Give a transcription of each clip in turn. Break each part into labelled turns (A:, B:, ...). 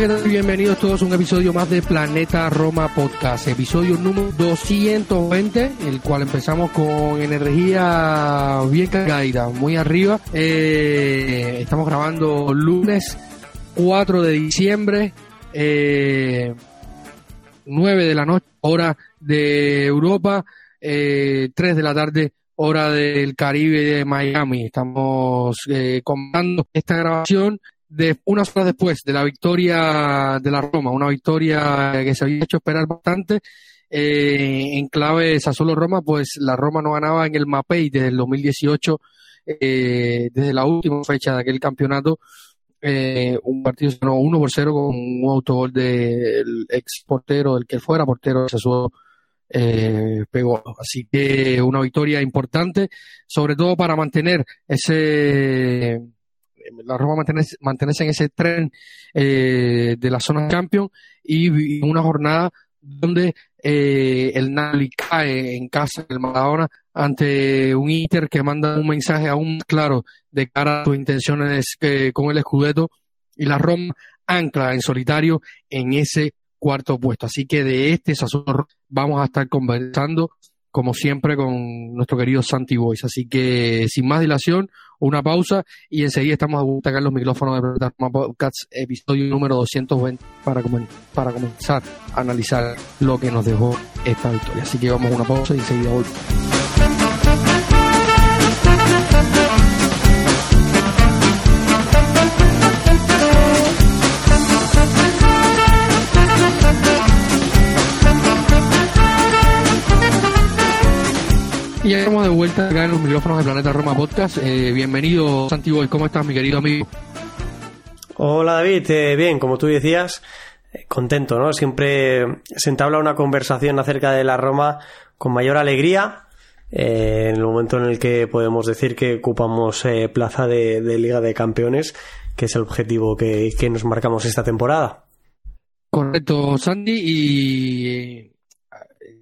A: Bienvenidos todos a un episodio más de Planeta Roma Podcast, episodio número 220, el cual empezamos con energía bien cargada, muy arriba. Eh, estamos grabando lunes 4 de diciembre, eh, 9 de la noche, hora de Europa, eh, 3 de la tarde, hora del Caribe de Miami. Estamos eh, esta grabación de unas horas después de la victoria de la Roma, una victoria que se había hecho esperar bastante, eh, en clave Sassuolo-Roma, pues la Roma no ganaba en el Mapei desde el 2018, eh, desde la última fecha de aquel campeonato, eh, un partido no, 1 por 0 con un autogol del ex portero, del que fuera portero de Sassuolo, eh, pegó. Así que una victoria importante, sobre todo para mantener ese la Roma mantenerse, mantenerse en ese tren eh, de la zona champion y una jornada donde eh, el Napoli cae en casa del Maradona ante un Inter que manda un mensaje aún más claro de cara a sus intenciones eh, con el Scudetto y la Roma ancla en solitario en ese cuarto puesto. Así que de este Sassuolo vamos a estar conversando como siempre con nuestro querido Santi Boys. Así que sin más dilación, una pausa y enseguida estamos a buscar los micrófonos de Plataforma Podcasts, episodio número 220, para, para comenzar a analizar lo que nos dejó esta victoria. Así que vamos a una pausa y enseguida volvemos. Vuelta acá en los micrófonos de Planeta Roma Podcast. Eh, bienvenido, Santi ¿Cómo estás, mi querido amigo?
B: Hola, David. Eh, bien, como tú decías, eh, contento, ¿no? Siempre se entabla una conversación acerca de la Roma con mayor alegría. en el momento en el que podemos decir que ocupamos plaza de, Liga de Campeones, que es el objetivo que, que nos marcamos esta temporada.
A: Correcto, Sandy. Y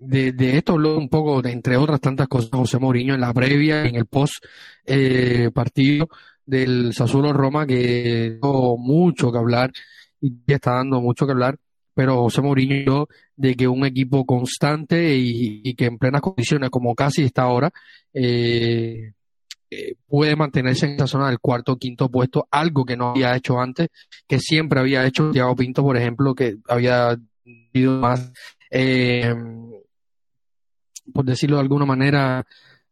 A: de, esto habló un poco, de, entre otras tantas cosas, José Mourinho en la previa, en el post eh, partido del Sassuolo Roma, que dio mucho que hablar y está dando mucho que hablar, pero José Mourinho de que un equipo constante y, que en plenas condiciones, como casi está ahora, eh, eh, puede mantenerse en esa zona del cuarto o quinto puesto, algo que no había hecho antes, que siempre había hecho Thiago Pinto, por ejemplo, que había ido más eh, por decirlo de alguna manera,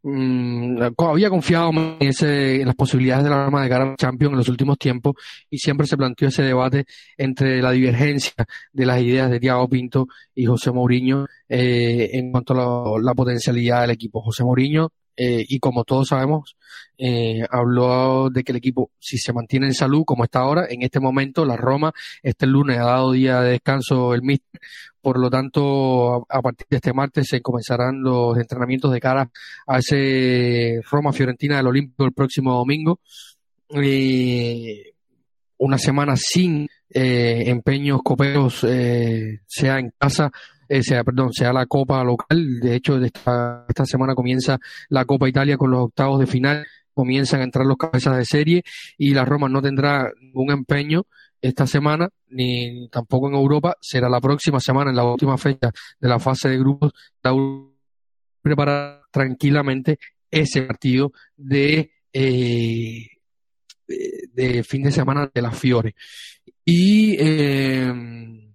A: mm, había confiado en, ese, en las posibilidades de la Roma de cara al Champions en los últimos tiempos y siempre se planteó ese debate entre la divergencia de las ideas de Thiago Pinto y José Mourinho eh, en cuanto a la, potencialidad del equipo. José Mourinho eh, y como todos sabemos, eh, habló de que el equipo, si se mantiene en salud como está ahora, en este momento la Roma, este lunes ha dado día de descanso el Mister, por lo tanto, a, partir de este martes se comenzarán los entrenamientos de cara a ese Roma-Fiorentina del Olímpico el próximo domingo. Eh, una semana sin eh, empeños coperos, eh, sea en casa, eh, sea, perdón, sea la Copa local. De hecho, esta, esta semana comienza la Copa Italia con los octavos de final. Comienzan a entrar los cabezas de serie y la Roma no tendrá ningún empeño esta semana, ni tampoco en Europa. Será la próxima semana, en la última fecha de la fase de grupos, preparar tranquilamente ese partido de, eh, de, fin de semana de la Fiore. Y eh,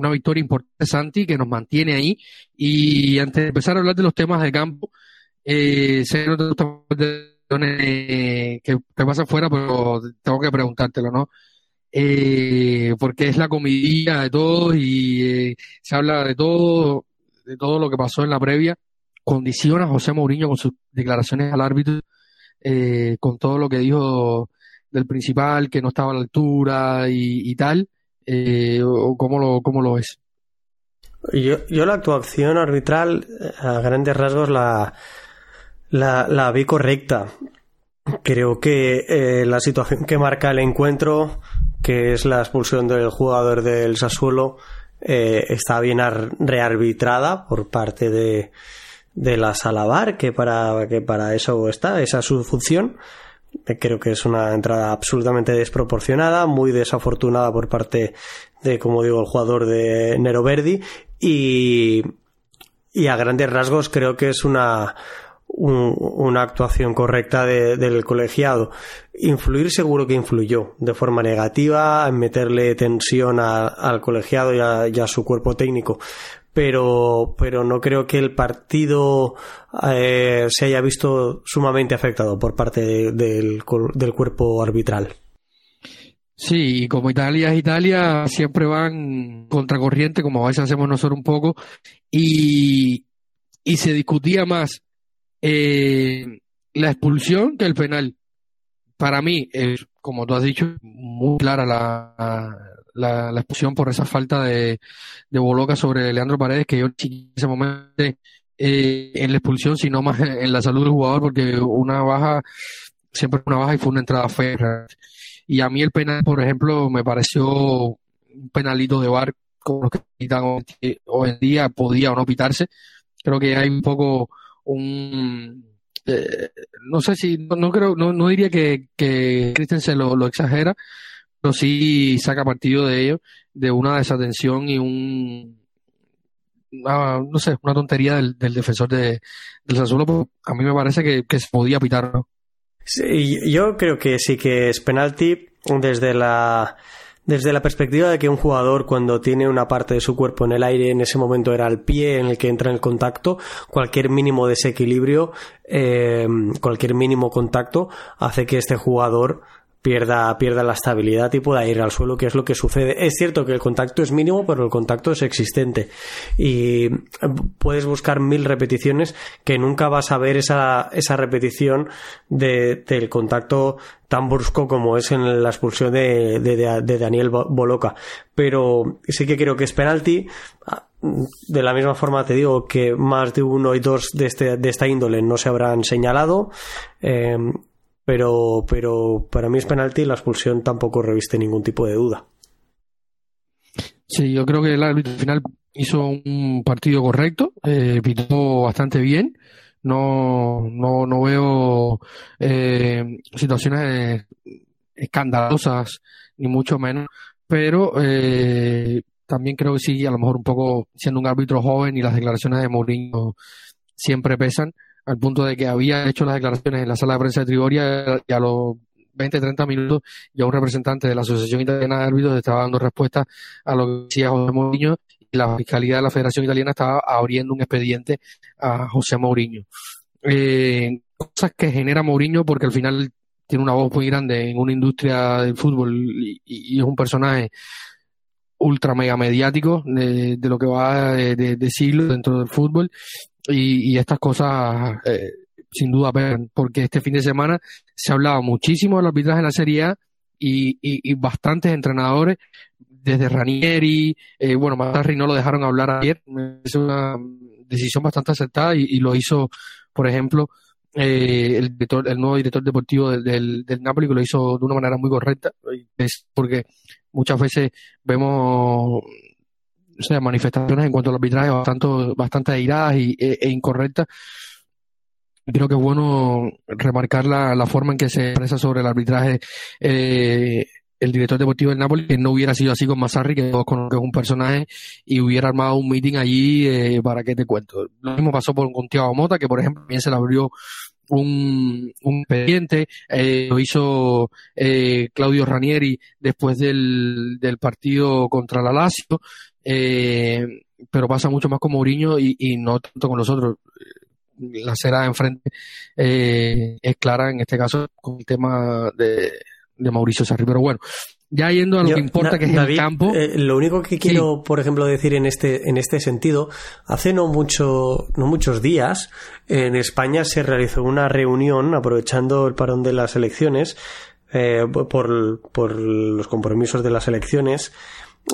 A: una victoria importante, Santi, que nos mantiene ahí. Y antes de empezar a hablar de los temas de campo, eh, sé que no te gusta que, que pasa afuera, pero tengo que preguntártelo, ¿no? Eh, porque es la comidilla de todos y eh, se habla de todo, de todo lo que pasó en la previa. condiciona a José Mourinho con sus declaraciones al árbitro, eh, con todo lo que dijo del principal, que no estaba a la altura y, tal, eh, o cómo lo, cómo lo ves?
B: Yo, yo la actuación arbitral, a grandes rasgos, la, la, la vi correcta. Creo que eh, la situación que marca el encuentro, que es la expulsión del jugador del Sassuolo, eh, está bien rearbitrada por parte de, de la Salabar, que para, que para eso está, esa es su función. Eh, creo que es una entrada absolutamente desproporcionada, muy desafortunada por parte de, como digo, el jugador de Nero Verdi y, y a grandes rasgos creo que es una, una actuación correcta del colegiado. Influir seguro que influyó de forma negativa, en meterle tensión al colegiado y a, su cuerpo técnico. Pero, pero no creo que el partido eh, se haya visto sumamente afectado por parte del, del cuerpo arbitral.
A: Sí, y como Italia es Italia, siempre van contracorriente, como a veces hacemos nosotros un poco, y, y se discutía más eh, la expulsión que el penal. Para mí, es, como tú has dicho, muy clara la, la, expulsión por esa falta de, de Boloca sobre Leandro Paredes, que yo en ese momento eh, en la expulsión, sino más en la salud del jugador, porque una baja, siempre una baja y fue una entrada fea. Y a mí el penal, por ejemplo, me pareció un penalito de bar como los que quitan hoy en día, podía o no pitarse. Creo que hay un poco un eh, no sé si no, creo no, no diría que, que Christensen lo, exagera pero sí saca partido de ello de una desatención y un no sé una tontería del, defensor de, del Sassuolo a mí me parece que, se podía pitar ¿no?
B: yo creo que sí que es penalti desde la desde la perspectiva de que un jugador cuando tiene una parte de su cuerpo en el aire, en ese momento era el pie en el que entra en el contacto, cualquier mínimo desequilibrio, eh, cualquier mínimo contacto hace que este jugador pierda, pierda la estabilidad y pueda ir al suelo, que es lo que sucede. Es cierto que el contacto es mínimo, pero el contacto es existente. Y puedes buscar mil repeticiones que nunca vas a ver esa, esa repetición de, del contacto tan brusco como es en la expulsión de, de, de Daniel Boloca. Pero sí que creo que es penalti. De la misma forma te digo que más de uno y dos de, este, de esta índole no se habrán señalado. Eh, pero, pero para mí es penalti y la expulsión tampoco reviste ningún tipo de duda.
A: Sí, yo creo que el árbitro al final hizo un partido correcto, eh, pitó bastante bien. No, no, no veo eh, situaciones escandalosas, ni mucho menos, pero eh, también creo que sí, a lo mejor un poco siendo un árbitro joven y las declaraciones de Mourinho siempre pesan al punto de que había hecho las declaraciones en la sala de prensa de Trigoria y a los 20, 30 minutos ya un representante de la Asociación Italiana de Árbitros estaba dando respuesta a lo que decía José Mourinho y la Fiscalía de la Federación Italiana estaba abriendo un expediente a José Mourinho. Eh, cosas que genera Mourinho porque al final tiene una voz muy grande en una industria del fútbol y, es un personaje ultra mega mediático de, lo que va de, de, siglo dentro del fútbol y, estas cosas eh, sin duda porque este fin de semana se hablaba muchísimo del arbitraje en la Serie A y, y, bastantes entrenadores, desde Ranieri, eh, bueno, Matarri no lo dejaron hablar ayer, es una decisión bastante acertada y, lo hizo, por ejemplo, eh, el, el nuevo director deportivo del, del, Napoli que lo hizo de una manera muy correcta, es porque muchas veces vemos o sea, manifestaciones en cuanto al arbitraje bastante, bastante airadas y, e, e, incorrectas. Creo que es bueno remarcar la, la, forma en que se expresa sobre el arbitraje eh, el director deportivo del Napoli, que no hubiera sido así con Massarri, que todos conocen es un personaje, y hubiera armado un meeting allí, eh, para que te cuento. Lo mismo pasó con Thiago Mota, que por ejemplo también se le abrió un, un expediente, eh, lo hizo eh, Claudio Ranieri después del, del partido contra la Lazio, eh, pero pasa mucho más con Mourinho y, y no tanto con los otros. La cera de enfrente eh, es clara en este caso con el tema de, de Mauricio Sarri. Pero bueno, ya yendo a lo que importa, que es el campo.
B: Eh, lo único que quiero, por ejemplo, decir en este, en este sentido, hace no mucho, no muchos días, en España se realizó una reunión aprovechando el parón de las elecciones, eh, por, por los compromisos de las elecciones,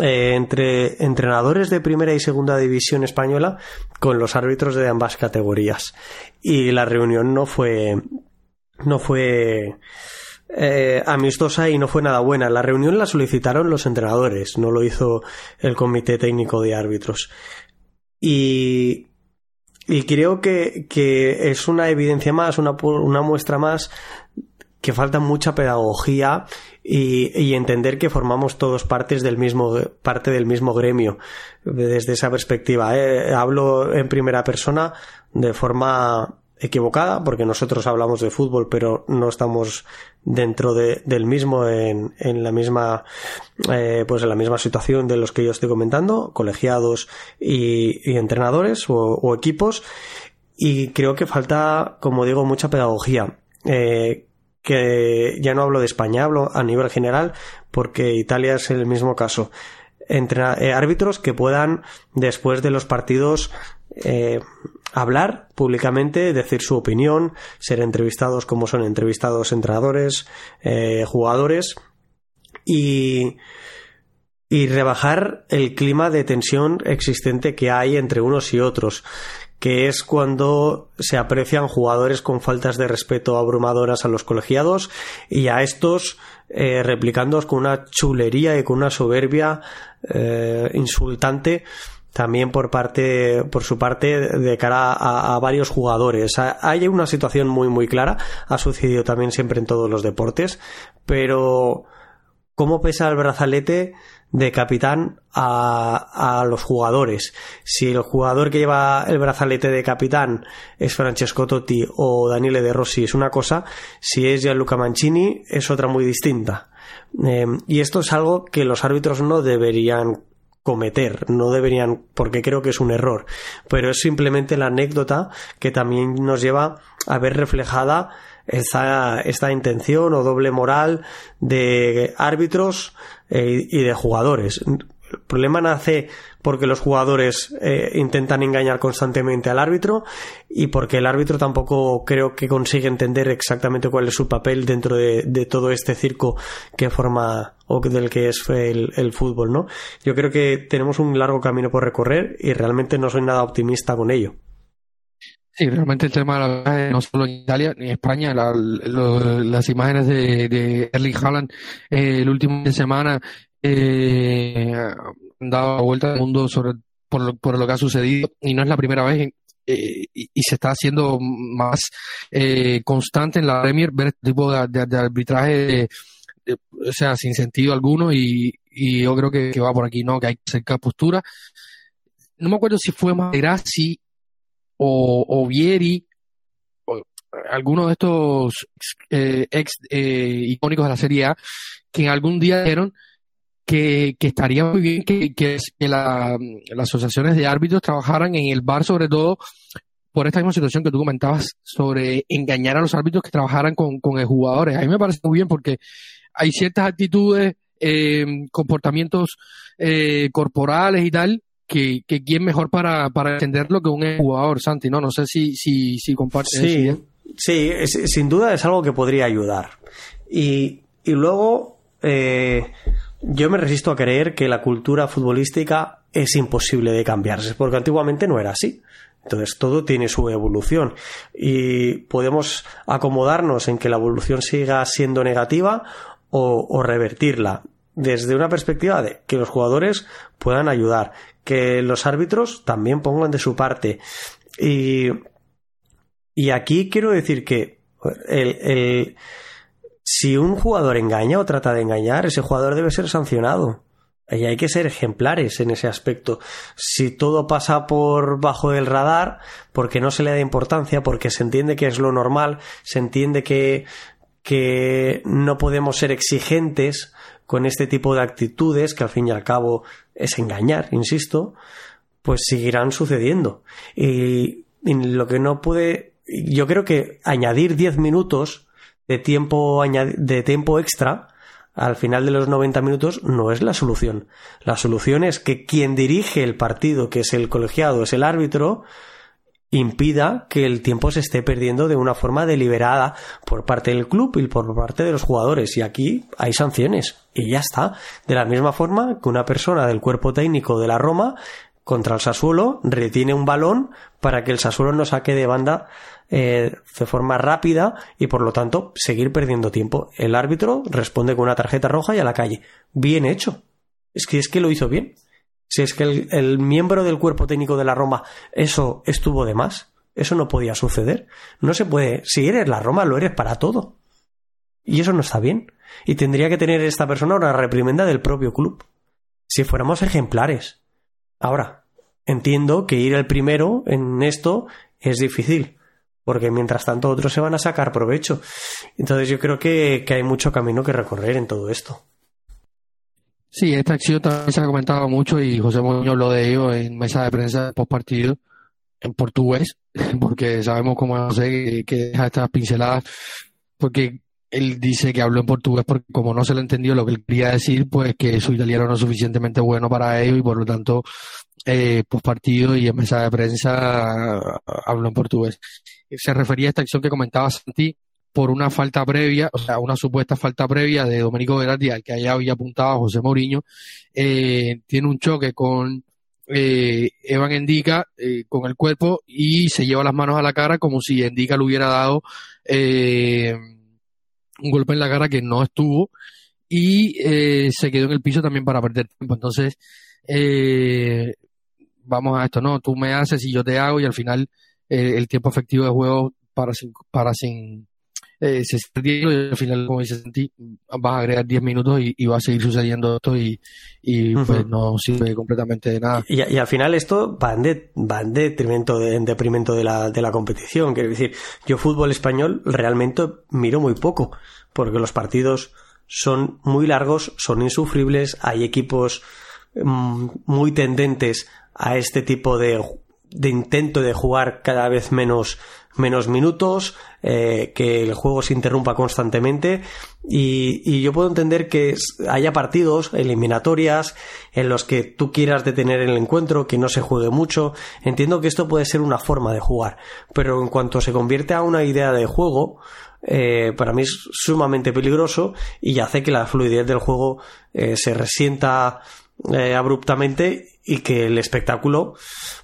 B: eh, entre entrenadores de primera y segunda división española con los árbitros de ambas categorías. Y la reunión no fue, no fue, eh, amistosa y no fue nada buena. La reunión la solicitaron los entrenadores, no lo hizo el comité técnico de árbitros. Y, y creo que, que es una evidencia más, una, una muestra más que falta mucha pedagogía y, y, entender que formamos todos partes del mismo, parte del mismo gremio desde esa perspectiva. Eh, hablo en primera persona de forma equivocada porque nosotros hablamos de fútbol pero no estamos dentro de, del mismo en, en la misma eh, pues en la misma situación de los que yo estoy comentando colegiados y, entrenadores o, o, equipos y creo que falta como digo mucha pedagogía eh, que ya no hablo de España hablo a nivel general porque Italia es el mismo caso. Entre eh, árbitros que puedan después de los partidos eh, hablar públicamente, decir su opinión, ser entrevistados como son entrevistados entrenadores, eh, jugadores y, y rebajar el clima de tensión existente que hay entre unos y otros que es cuando se aprecian jugadores con faltas de respeto abrumadoras a los colegiados y a estos eh, replicándolos con una chulería y con una soberbia eh, insultante también por parte por su parte de cara a, varios jugadores. Hay una situación muy muy clara. Ha sucedido también siempre en todos los deportes. Pero cómo pesa el brazalete de capitán a, a, los jugadores. Si el jugador que lleva el brazalete de capitán es Francesco Totti o Daniele De Rossi es una cosa, si es Gianluca Mancini es otra muy distinta. Eh, y esto es algo que los árbitros no deberían cometer, no deberían, porque creo que es un error, pero es simplemente la anécdota que también nos lleva a ver reflejada esta, esta intención o doble moral de árbitros eh, y de jugadores. El problema nace porque los jugadores eh, intentan engañar constantemente al árbitro y porque el árbitro tampoco creo que consigue entender exactamente cuál es su papel dentro de, de todo este circo que forma o del que es el, el, fútbol, ¿no? Yo creo que tenemos un largo camino por recorrer y realmente no soy nada optimista con ello.
A: Sí, realmente el tema de la no solo en Italia ni en España, las imágenes de, de Erling Haaland eh, el último de semana eh, han dado vuelta al mundo sobre por lo, por lo que ha sucedido y no es la primera vez eh, y, se está haciendo más eh, constante en la Premier ver este tipo de, de, de arbitraje o sea sin sentido alguno y, y yo creo que, va por aquí no que hay que acercar postura. No me acuerdo si fue Materazzi o, o Vieri o alguno de estos eh, ex eh, icónicos de la Serie A que en algún día dijeron que, que estaría muy bien que, que, la, las asociaciones de árbitros trabajaran en el bar, sobre todo por esta misma situación que tú comentabas sobre engañar a los árbitros que trabajaran con, con jugadores. A mí me parece muy bien porque hay ciertas actitudes, eh, comportamientos eh, corporales y tal, que, que quién mejor para, para entenderlo que un jugador, Santi, ¿no? No sé si, si, si compartes
B: sí, eso. Sí, es, sin duda es algo que podría ayudar. Y, y luego, eh, yo me resisto a creer que la cultura futbolística es imposible de cambiarse, porque antiguamente no era así. Entonces todo tiene su evolución y podemos acomodarnos en que la evolución siga siendo negativa o, o, revertirla desde una perspectiva de que los jugadores puedan ayudar, que los árbitros también pongan de su parte. Y, y aquí quiero decir que el, si un jugador engaña o trata de engañar, ese jugador debe ser sancionado. Y hay que ser ejemplares en ese aspecto. Si todo pasa por bajo del radar, porque no se le da importancia, porque se entiende que es lo normal, se entiende que, que no podemos ser exigentes con este tipo de actitudes, que al fin y al cabo es engañar, insisto, pues seguirán sucediendo. Y, lo que no puede, yo creo que añadir 10 minutos de tiempo, de tiempo extra al final de los 90 minutos no es la solución. La solución es que quien dirige el partido, que es el colegiado, es el árbitro, impida que el tiempo se esté perdiendo de una forma deliberada por parte del club y por parte de los jugadores. Y aquí hay sanciones. Y ya está. De la misma forma que una persona del cuerpo técnico de la Roma contra el Sassuolo retiene un balón para que el Sassuolo no saque de banda eh, de forma rápida y por lo tanto seguir perdiendo tiempo. El árbitro responde con una tarjeta roja y a la calle. Bien hecho. Es que es que lo hizo bien. Si es que el, miembro del cuerpo técnico de la Roma eso estuvo de más, eso no podía suceder. No se puede. Si eres la Roma, lo eres para todo. Y eso no está bien. Y tendría que tener esta persona una reprimenda del propio club. Si fuéramos ejemplares. Ahora, entiendo que ir el primero en esto es difícil. Porque mientras tanto otros se van a sacar provecho. Entonces yo creo que hay mucho camino que recorrer en todo esto.
A: Sí, esta acción también se ha comentado mucho y José Muñoz lo de ello en mesa de prensa post partido en portugués, porque sabemos cómo José que deja estas pinceladas, porque él dice que habló en portugués porque como no se le entendió lo que él quería decir, pues que su italiano no es suficientemente bueno para ello y por lo tanto eh, post partido y en mesa de prensa habló en portugués. Se refería a esta acción que comentaba Santi por una falta previa, o sea, una supuesta falta previa de Domenico Verratti, al que allá había apuntado José Mourinho, eh, tiene un choque con eh, Evan Endica eh, con el cuerpo y se lleva las manos a la cara como si Endica le hubiera dado un golpe en la cara que no estuvo y se quedó en el piso también para perder tiempo. Entonces, vamos a esto, ¿no? Tú me haces y yo te hago y al final el tiempo efectivo de juego para sin, para sin eh, se y al final, como dice Santi, vas a agregar 10 minutos y, va a seguir sucediendo esto y, pues no sirve completamente de nada.
B: Y, al final esto va en, de, va en detrimento, de, en deprimento de la, de la competición. Quiero decir, yo fútbol español realmente miro muy poco, porque los partidos son muy largos, son insufribles, hay equipos mm, muy tendentes a este tipo de, de intento de jugar cada vez menos menos minutos, eh, que el juego se interrumpa constantemente y, yo puedo entender que haya partidos, eliminatorias, en los que tú quieras detener el encuentro, que no se juegue mucho. Entiendo que esto puede ser una forma de jugar, pero en cuanto se convierte a una idea de juego, eh, para mí es sumamente peligroso y hace que la fluidez del juego eh, se resienta abruptamente y que el espectáculo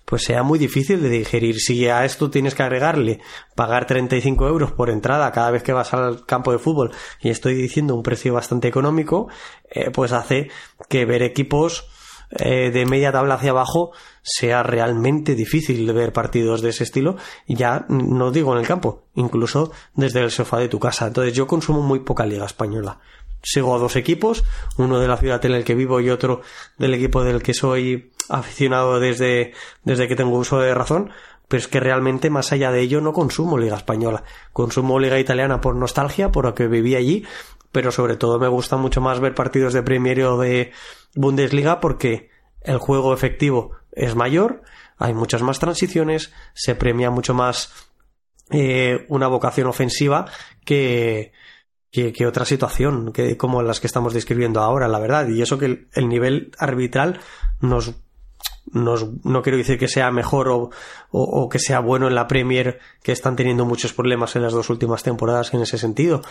B: pues sea muy difícil de digerir. Si a esto tienes que agregarle pagar 35 euros por entrada cada vez que vas al campo de fútbol y estoy diciendo un precio bastante económico, eh, pues hace que ver equipos eh, de media tabla hacia abajo sea realmente difícil ver partidos de ese estilo, ya no digo en el campo, incluso desde el sofá de tu casa. Entonces yo consumo muy poca liga española sigo a dos equipos, uno de la ciudad en el que vivo y otro del equipo del que soy aficionado desde, desde que tengo uso de razón, pero es que realmente más allá de ello no consumo liga española, consumo liga italiana por nostalgia, por lo que viví allí, pero sobre todo me gusta mucho más ver partidos de Premier o de Bundesliga porque el juego efectivo es mayor, hay muchas más transiciones, se premia mucho más eh, una vocación ofensiva que, que, otra situación que como las que estamos describiendo ahora, la verdad. Y eso que el, nivel arbitral nos, no quiero decir que sea mejor o, o, que sea bueno en la Premier, que están teniendo muchos problemas en las dos últimas temporadas en ese sentido.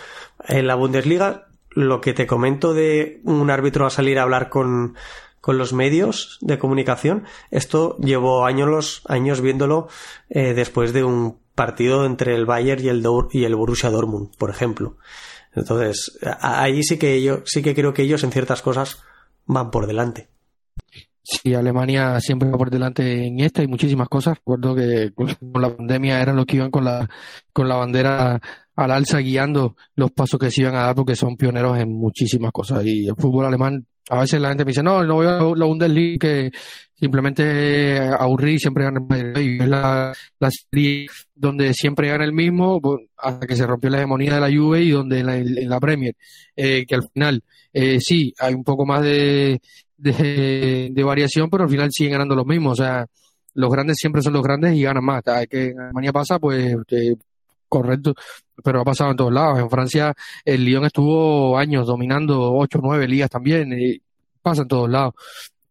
B: En la Bundesliga, lo que te comento de un árbitro a salir a hablar con, con los medios de comunicación, esto llevo años, años viéndolo eh, después de un partido entre el Bayern y el, y el Borussia Dortmund, por ejemplo. Entonces, ahí sí que yo, sí que creo que ellos en ciertas cosas van por delante.
A: Sí, Alemania siempre va por delante en esta y muchísimas cosas. Recuerdo que con la pandemia eran los que iban con la, con la bandera al alza guiando los pasos que se iban a dar porque son pioneros en muchísimas cosas. Y el fútbol alemán, a veces la gente me dice, no, no voy a la Bundesliga que simplemente aburrí siempre gana el Y es la, la serie donde siempre gana el mismo hasta que se rompió la hegemonía de la Juve y donde en la, Premier, eh, que al final eh, sí, hay un poco más de, de, variación, pero al final siguen ganando los mismos. O sea, los grandes siempre son los grandes y ganan más. Que en Alemania pasa, pues correcto, pero ha pasado en todos lados. En Francia el Lyon estuvo años dominando ocho o nueve ligas también, y pasa en todos lados.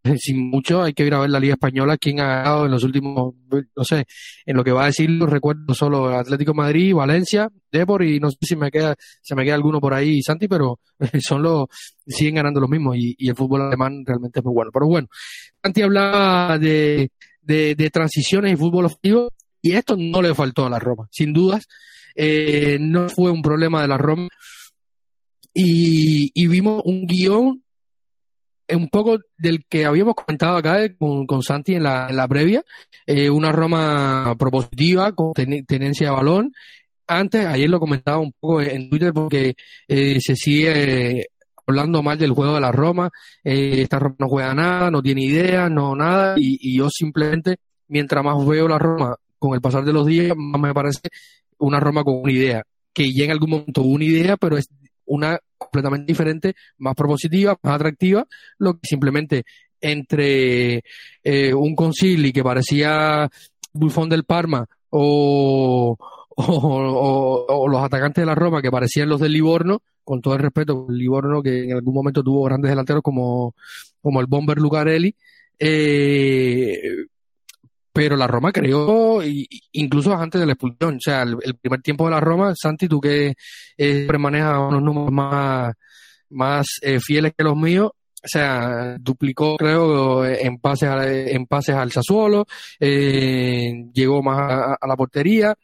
A: Sin mucho, hay que ir a ver la Liga Española, quién ha ganado en los últimos, no sé, en lo que va a decir, recuerdo solo Atlético Madrid, Valencia, Depor y no sé si me queda, se me queda alguno por ahí, Santi, pero son los, siguen ganando los mismos y, el fútbol alemán realmente es muy bueno. Pero bueno, Santi hablaba de, de, transiciones y fútbol ofensivo y esto no le faltó a la Roma, sin dudas. Eh, no fue un problema de la Roma. Y, vimos un guion un poco del que habíamos comentado acá eh, con, con Santi en la, en la previa, eh, una Roma propositiva con tenencia de balón. Antes, ayer lo comentaba un poco en Twitter porque se sigue hablando mal del juego de la Roma, esta Roma no juega nada, no tiene idea, no nada, y, y yo simplemente, mientras más veo la Roma con el pasar de los días, más me parece una Roma con una idea, que ya en algún momento hubo una idea, pero es una completamente diferente, más propositiva, más atractiva, lo que simplemente entre eh, un concili que parecía Buffon del Parma o, los atacantes de la Roma que parecían los del Livorno, con todo el respeto, el Livorno que en algún momento tuvo grandes delanteros como, como el Bomber Lucarelli, eh, pero la Roma creó incluso antes de la expulsión. O sea, el, primer tiempo de la Roma, Santi, tú que eh, manejas unos números más, más eh, fieles que los míos, o sea, duplicó, creo, en pases, en pases al Sassuolo, eh, llegó más a, la portería,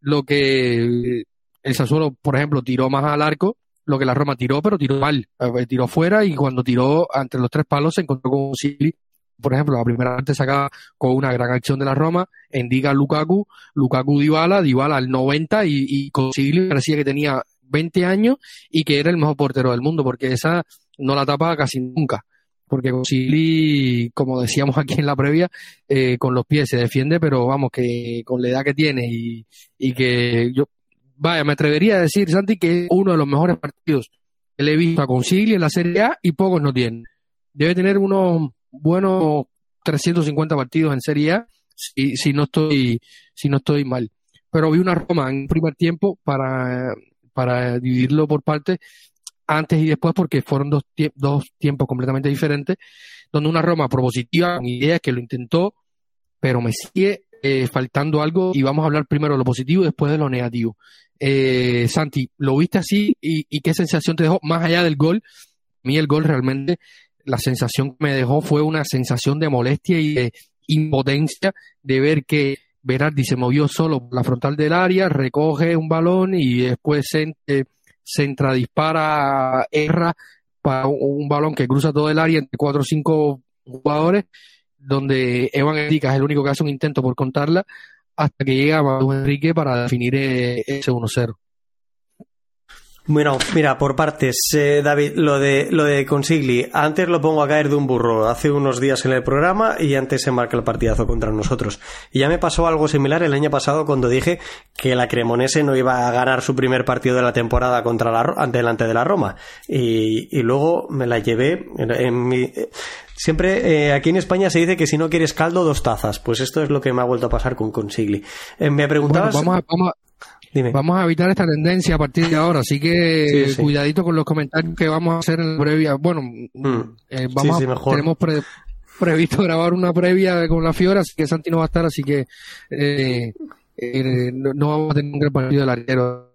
A: lo que el Sassuolo, por ejemplo, tiró más al arco, lo que la Roma tiró, pero tiró mal, tiró fuera y cuando tiró entre los tres palos se encontró con un Sili por ejemplo, la primera parte sacaba con una gran acción de la Roma, indica Lukaku, Lukaku Dybala, Dybala al 90 y, y Consigli parecía que tenía 20 años y que era el mejor portero del mundo, porque esa no la tapaba casi nunca. Porque Consigli, como decíamos aquí en la previa, eh, con los pies se defiende, pero vamos, que con la edad que tiene y, y que yo, vaya, me atrevería a decir, Santi, que es uno de los mejores partidos que le he visto a Consigli en la Serie A y pocos no tienen. Debe tener unos buenos 350 partidos en Serie A, si, si, no estoy, si no estoy mal. Pero vi una Roma en primer tiempo para, para dividirlo por partes, antes y después, porque fueron dos, dos tiempos completamente diferentes, donde una Roma propositiva, con ideas que lo intentó, pero me sigue eh, faltando algo y vamos a hablar primero de lo positivo y después de lo negativo. Eh, Santi, ¿lo viste así y, y, qué sensación te dejó más allá del gol? A mí el gol realmente la sensación que me dejó fue una sensación de molestia y de impotencia de ver que Berardi se movió solo por la frontal del área, recoge un balón y después centra, dispara, erra para un balón que cruza todo el área entre cuatro o cinco jugadores, donde Evan Enrique es el único que hace un intento por contarla, hasta que llega Manu Enrique para definir eh, ese 1-0.
B: Bueno, mira, por partes, eh, David, lo de, lo de Consigli, antes lo pongo a caer de un burro hace unos días en el programa y antes se marca el partidazo contra nosotros. Y ya me pasó algo similar el año pasado cuando dije que la Cremonese no iba a ganar su primer partido de la temporada contra la, ante delante de la Roma. Y, y luego me la llevé en, mi, Siempre eh, aquí en España se dice que si no quieres caldo, dos tazas. Pues esto es lo que me ha vuelto a pasar con Consigli. Eh, me preguntabas.
A: Vamos a evitar esta tendencia a partir de ahora, así que cuidadito con los comentarios que vamos a hacer en la previa. Bueno, mm. eh, vamos tenemos previsto grabar una previa con la Fiora, así que Santi no va a estar, así que eh, eh, no, vamos a tener un gran partido del arquero.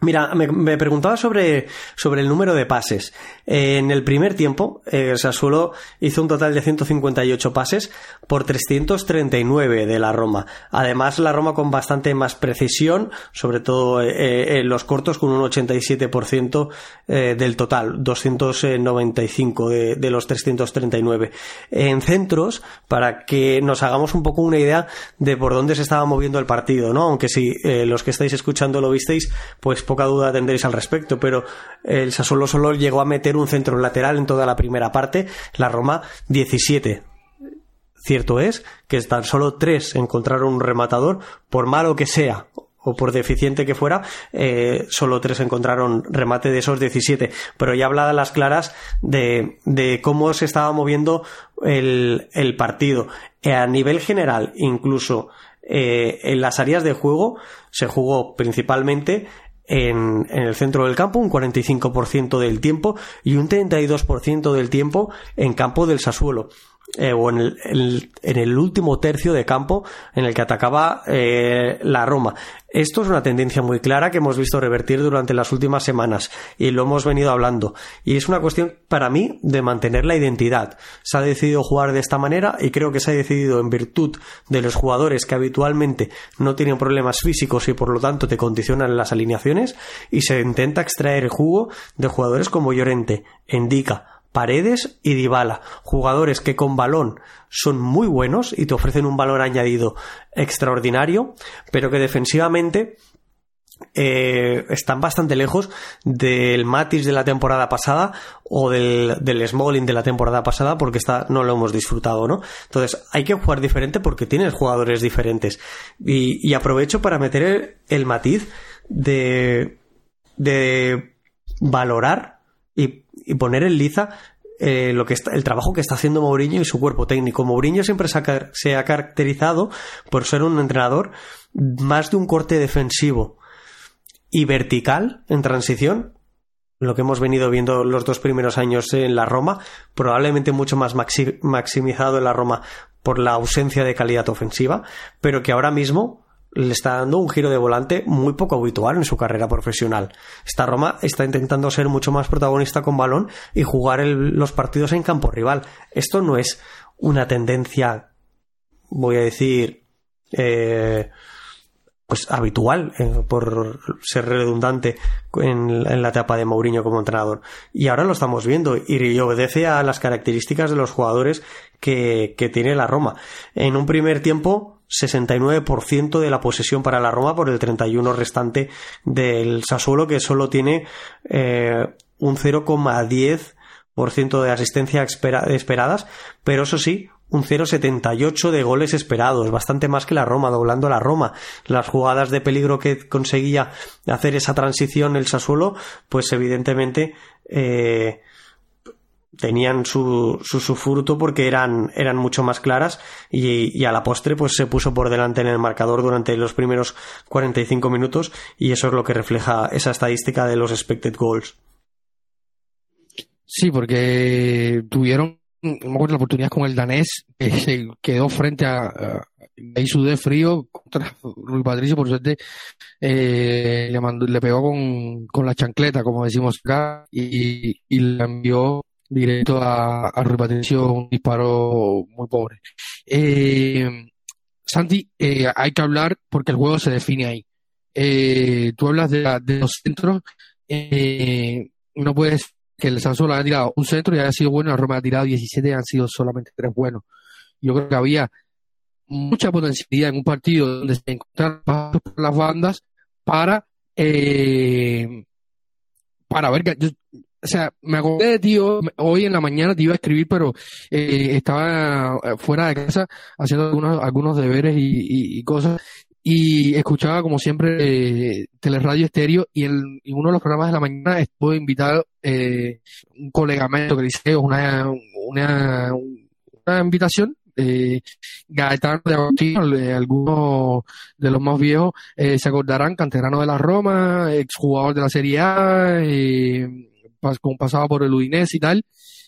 B: Mira, me, preguntaba sobre, sobre el número de pases. en el primer tiempo, eh, Sassuolo hizo un total de 158 pases por 339 de la Roma. Además, la Roma con bastante más precisión, sobre todo eh, eh, en los cortos, con un 87% eh, del total, 295 de, de los 339. En centros, para que nos hagamos un poco una idea de por dónde se estaba moviendo el partido, ¿no? Aunque si los que estáis escuchando lo visteis, pues poca duda tendréis al respecto, pero el Sassuolo solo llegó a meter un centro lateral en toda la primera parte, la Roma 17. Cierto es que tan solo tres encontraron un rematador, por malo que sea o por deficiente que fuera, eh, solo tres encontraron remate de esos 17. Pero ya hablaba las claras de, cómo se estaba moviendo el, partido. a nivel general, incluso eh, en las áreas de juego se jugó principalmente en, en, el centro del campo un 45% del tiempo y un 32% del tiempo en campo del Sassuolo. Eh, o en el, en el, último tercio de campo en el que atacaba eh, la Roma. Esto es una tendencia muy clara que hemos visto revertir durante las últimas semanas y lo hemos venido hablando. Y es una cuestión para mí de mantener la identidad. Se ha decidido jugar de esta manera y creo que se ha decidido en virtud de los jugadores que habitualmente no tienen problemas físicos y por lo tanto te condicionan las alineaciones y se intenta extraer jugo de jugadores como Llorente, Endica, Paredes y Dybala, jugadores que con balón son muy buenos y te ofrecen un valor añadido extraordinario, pero que defensivamente eh, están bastante lejos del Matis de la temporada pasada o del, del Smalling de la temporada pasada porque está, no lo hemos disfrutado, ¿no? Entonces hay que jugar diferente porque tienes jugadores diferentes. Y, aprovecho para meter el, el matiz de, de valorar y poner en liza eh, lo que está, el trabajo que está haciendo Mourinho y su cuerpo técnico. Mourinho siempre se ha, caracterizado por ser un entrenador más de un corte defensivo y vertical en transición. Lo que hemos venido viendo los dos primeros años en la Roma, probablemente mucho más maximizado en la Roma por la ausencia de calidad ofensiva, pero que ahora mismo le está dando un giro de volante muy poco habitual en su carrera profesional. Esta Roma está intentando ser mucho más protagonista con balón y jugar los partidos en campo rival. Esto no es una tendencia, voy a decir, eh, pues habitual, eh, por ser redundante en, la etapa de Mourinho como entrenador. Y ahora lo estamos viendo y obedece a las características de los jugadores que, que tiene la Roma. En un primer tiempo 69% de la posesión para la Roma por el 31 restante del Sassuolo que solo tiene eh, un 0,10% de asistencia esperadas, pero eso sí, un 0,78 de goles esperados, bastante más que la Roma, doblando a la Roma. Las jugadas de peligro que conseguía hacer esa transición el Sassuolo, pues evidentemente eh, tenían su, su, fruto porque eran, eran mucho más claras y, a la postre pues se puso por delante en el marcador durante los primeros 45 minutos y eso es lo que refleja esa estadística de los expected goals.
A: Sí, porque tuvieron la oportunidad con el danés que se quedó frente a, a de frío contra Rui Patricio, por suerte eh, le, mandó, le pegó con, con la chancleta, como decimos acá, y, y envió directo a, a un disparo muy pobre. Eh, Santi, eh, hay que hablar porque el juego se define ahí. Eh, tú hablas de, los centros, no puedes que el Sassuolo haya tirado un centro y haya sido bueno, la Roma ha tirado 17 y han sido solamente tres buenos. Yo creo que había mucha potencialidad en un partido donde se encontraron las bandas para para ver que o sea, me acordé de ti hoy en la mañana te iba a escribir, pero eh, estaba eh, fuera de casa haciendo algunos, algunos deberes y, cosas y escuchaba como siempre eh, Teleradio Estéreo y en, uno de los programas de la mañana estuvo invitado eh, un colegamento que dice una, una, una invitación eh, Gaetano de Agostino, algunos de los más viejos eh, se acordarán, canterano de la Roma, exjugador de la Serie A, eh, como pasaba por el Udinese y tal.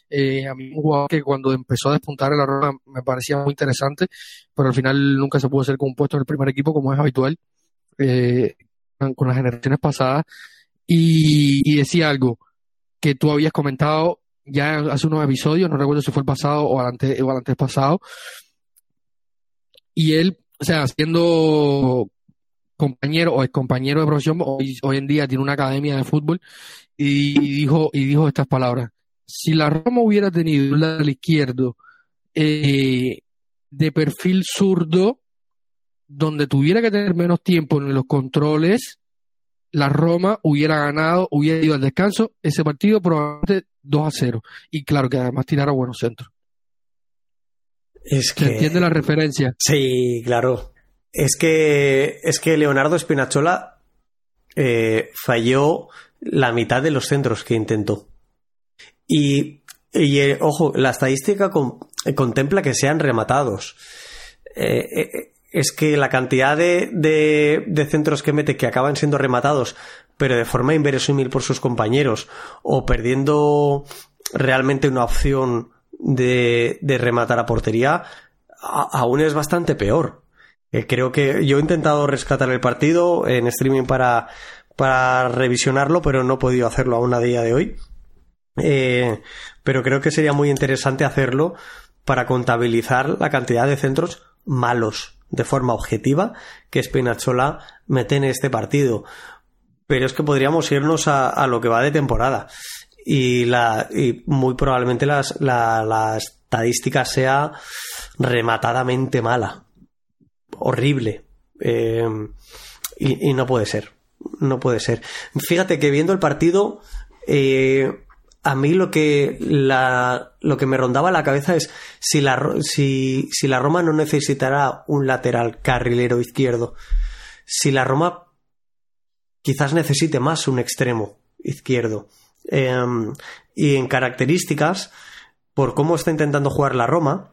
A: Eh, a mí un jugador que cuando empezó a despuntar en la Roma me parecía muy interesante, pero al final nunca se pudo ser compuesto en el primer equipo como es habitual eh, con las generaciones pasadas. Y, decía algo que tú habías comentado ya hace unos episodios, no recuerdo si fue el pasado o el antes, o el antes pasado. Y él, o sea, siendo compañero o ex compañero de profesión, hoy, hoy en día tiene una academia de fútbol y dijo, y dijo estas palabras. Si la Roma hubiera tenido un lado izquierdo eh, de perfil zurdo, donde tuviera que tener menos tiempo en los controles, la Roma hubiera ganado, hubiera ido al descanso ese partido probablemente 2 a 0. Y claro que además tirara buenos centros.
B: Es que...
A: entiende la referencia?
B: Sí, claro. Es que, es que Leonardo Spinazzola eh, falló la mitad de los centros que intentó. Y, eh, ojo, la estadística contempla que sean rematados. Eh, es que la cantidad de, centros que mete que acaban siendo rematados, pero de forma inverosímil por sus compañeros, o perdiendo realmente una opción de rematar a portería, aún es bastante peor. Eh, creo que yo he intentado rescatar el partido en streaming para, para revisionarlo, pero no he podido hacerlo aún a día de hoy. Eh, pero creo que sería muy interesante hacerlo para contabilizar la cantidad de centros malos de forma objetiva que Spinachola mete en este partido. Pero es que podríamos irnos a, lo que va de temporada. Y, la, y muy probablemente las, la, estadística sea rematadamente mala. Horrible. Eh, y, no puede ser. No puede ser. Fíjate que viendo el partido, eh, a mí lo que, la, lo que me rondaba la cabeza es si la, si, si la Roma no necesitará un lateral carrilero izquierdo, si la Roma quizás necesite más un extremo izquierdo. Em, y en características, por cómo está intentando jugar la Roma,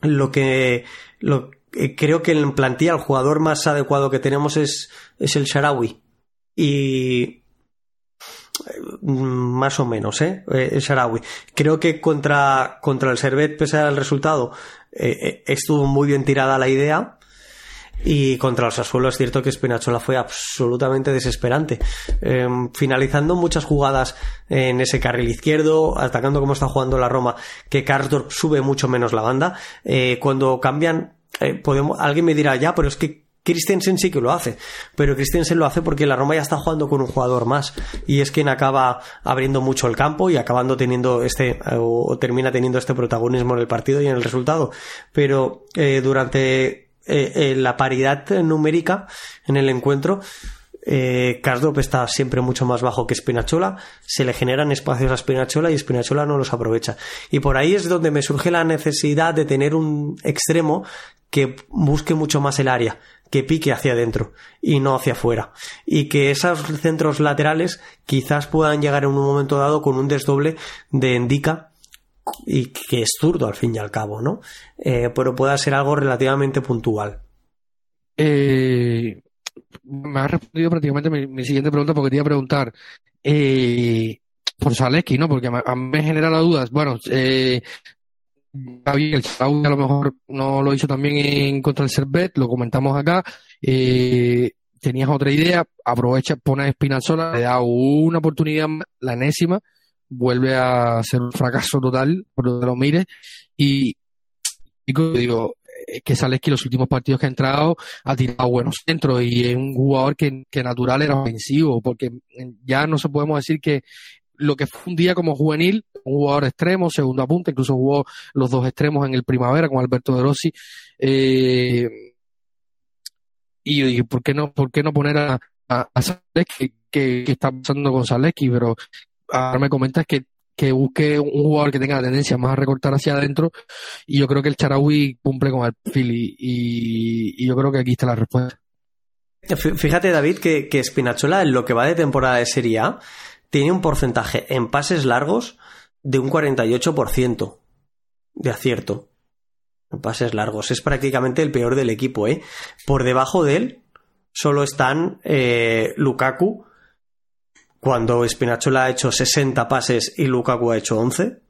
B: lo que, lo, creo que en plantilla el jugador más adecuado que tenemos es, es el Sharawi. Y Mm, más o menos, ¿eh? eh el Sharawi. Creo que contra, contra el Servet, pese al resultado, eh, eh, estuvo muy bien tirada la idea. Y contra los Sassuolo es cierto que Spinachola fue absolutamente desesperante. Em, finalizando muchas jugadas en ese carril izquierdo, atacando como está jugando la Roma, que Karsdorp sube mucho menos la banda. cuando cambian, podemos, alguien me dirá, ya, pero es que Christensen sí que lo hace, pero Christensen lo hace porque la Roma ya está jugando con un jugador más y es quien acaba abriendo mucho el campo y acabando teniendo este o termina teniendo este protagonismo en el partido y en el resultado. Pero eh, durante eh, eh, la paridad numérica en el encuentro, eh, está siempre mucho más bajo que Spinachola, se le generan espacios a Spinachola y Spinachola no los aprovecha. Y por ahí es donde me surge la necesidad de tener un extremo que busque mucho más el área, que pique hacia adentro y no hacia afuera. Y que esos centros laterales quizás puedan llegar en un momento dado con un desdoble de Endica y que es zurdo al fin y al cabo, ¿no? Eh, pero pueda ser algo relativamente puntual.
A: Eh, me ha respondido prácticamente mi, siguiente pregunta porque quería preguntar eh, por Zaleski, ¿no? Porque a mí me genera la duda. Bueno, eh, el Saúl a lo mejor no lo hizo también en contra el Servet, lo comentamos acá. Eh, tenías otra idea, aprovecha, pone a Espinazola, le da una oportunidad, la enésima, vuelve a ser un fracaso total, por donde lo mires, y, digo, que Saleski los últimos partidos que ha entrado ha tirado buenos centros y es un jugador que, que natural era ofensivo, porque ya no se podemos decir que lo que fue un día como juvenil, un jugador extremo, segundo apunte, incluso jugó los dos extremos en el primavera con Alberto De Rossi. Eh, y yo dije, ¿por qué no, por qué no poner a, a, que, está pasando con Zaleski? Pero ahora me comentas que, que busque un jugador que tenga la tendencia más a recortar hacia adentro y yo creo que el Charaui cumple con el Philly y, yo creo que aquí está la respuesta.
B: Fíjate, David, que, que Spinachola en lo que va de temporada de Serie A tiene un porcentaje en pases largos de un 48% de acierto. En pases largos. Es prácticamente el peor del equipo, ¿eh? Por debajo de él solo están eh, Lukaku, cuando Spinachola ha hecho 60 pases y Lukaku ha hecho 11.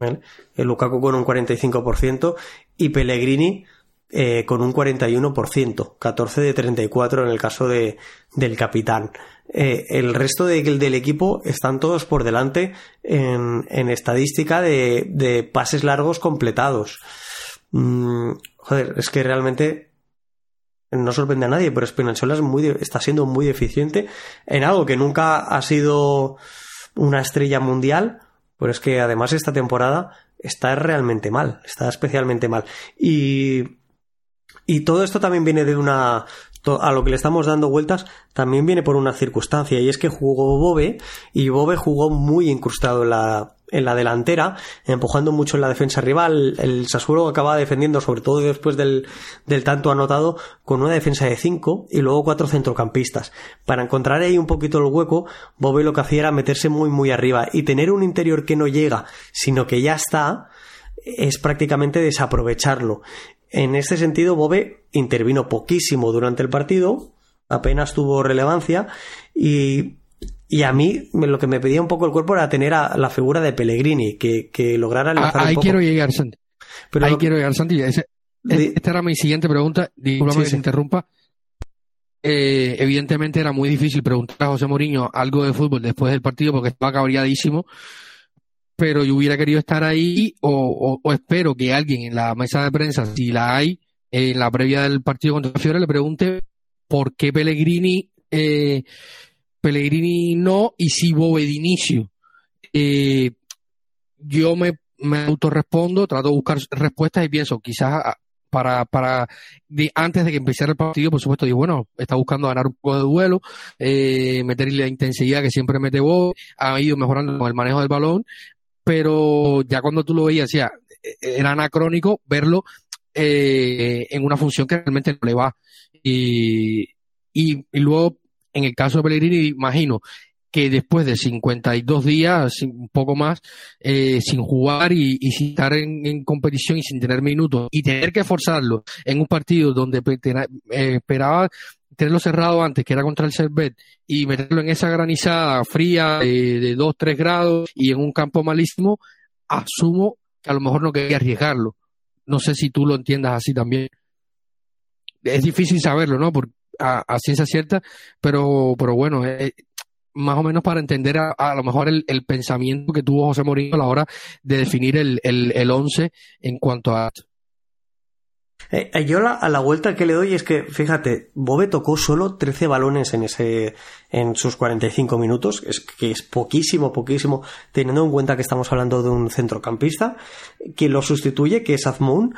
B: El Lukaku con un 45% y Pellegrini eh, con un 41%, 14 de 34 en el caso de, del capitán. Eh, el resto del equipo están todos por delante en, en estadística de, de, pases largos completados. Mm, joder, es que realmente no sorprende a nadie, pero Spinachola es muy, está siendo muy deficiente en algo que nunca ha sido una estrella mundial, pero es que además esta temporada está realmente mal, está especialmente mal. Y y todo esto también viene de una a lo que le estamos dando vueltas también viene por una circunstancia y es que jugó Bobe y Bobe jugó muy incrustado en la, en la delantera, empujando mucho en la defensa rival. El Sassuolo acaba defendiendo, sobre todo después del, del tanto anotado, con una defensa de cinco y luego cuatro centrocampistas. Para encontrar ahí un poquito el hueco, Bobe lo que hacía era meterse muy muy arriba y tener un interior que no llega, sino que ya está, es prácticamente desaprovecharlo En este sentido, Bobe intervino poquísimo durante el partido, apenas tuvo relevancia y, y a mí lo que me pedía un poco el cuerpo era tener a la figura de Pellegrini, que, que lograra
A: ah, Ahí quiero llegar, Santi. Pero ahí quiero llegar, Santi. esta era mi siguiente pregunta. Disculpame que se interrumpa. Eh, evidentemente era muy difícil preguntar a José Mourinho algo de fútbol después del partido porque estaba cabreadísimo pero yo hubiera querido estar ahí o, espero que alguien en la mesa de prensa, si la hay, en la previa del partido contra Fiore, le pregunte por qué Pellegrini, eh, Pellegrini no y si Bobe de inicio. Eh, yo me, me autorrespondo, trato de buscar respuestas y pienso, quizás ah, para, para antes de que empezara el partido, por supuesto, digo, bueno, está buscando ganar un poco de duelo, eh, meterle la intensidad que siempre mete Bobe, ha ido mejorando con el manejo del balón, pero ya cuando tú lo veías, ya, era anacrónico verlo eh, en una función que realmente no le va. Y, y, luego, en el caso de Pellegrini, imagino que después de 52 días, un poco más, eh, sin jugar y, sin estar en, competición y sin tener minutos y tener que forzarlo en un partido donde eh, esperaba tenerlo cerrado antes, que era contra el Servet, y meterlo en esa granizada fría de 2, 3 grados y en un campo malísimo, asumo que a lo mejor no quería arriesgarlo. No sé si tú lo entiendas así también. Es difícil saberlo, ¿no? Por, a, ciencia cierta, pero, pero bueno, eh, más o menos para entender a, lo mejor el, pensamiento que tuvo José Mourinho a la hora de definir el, el, el once en cuanto a
B: eh, eh, yo a la vuelta que le doy es que, fíjate, Bobe tocó solo 13 balones en ese, en sus 45 minutos, es, que es poquísimo, poquísimo, teniendo en cuenta que estamos hablando de un centrocampista, que lo sustituye, que es Azmoun,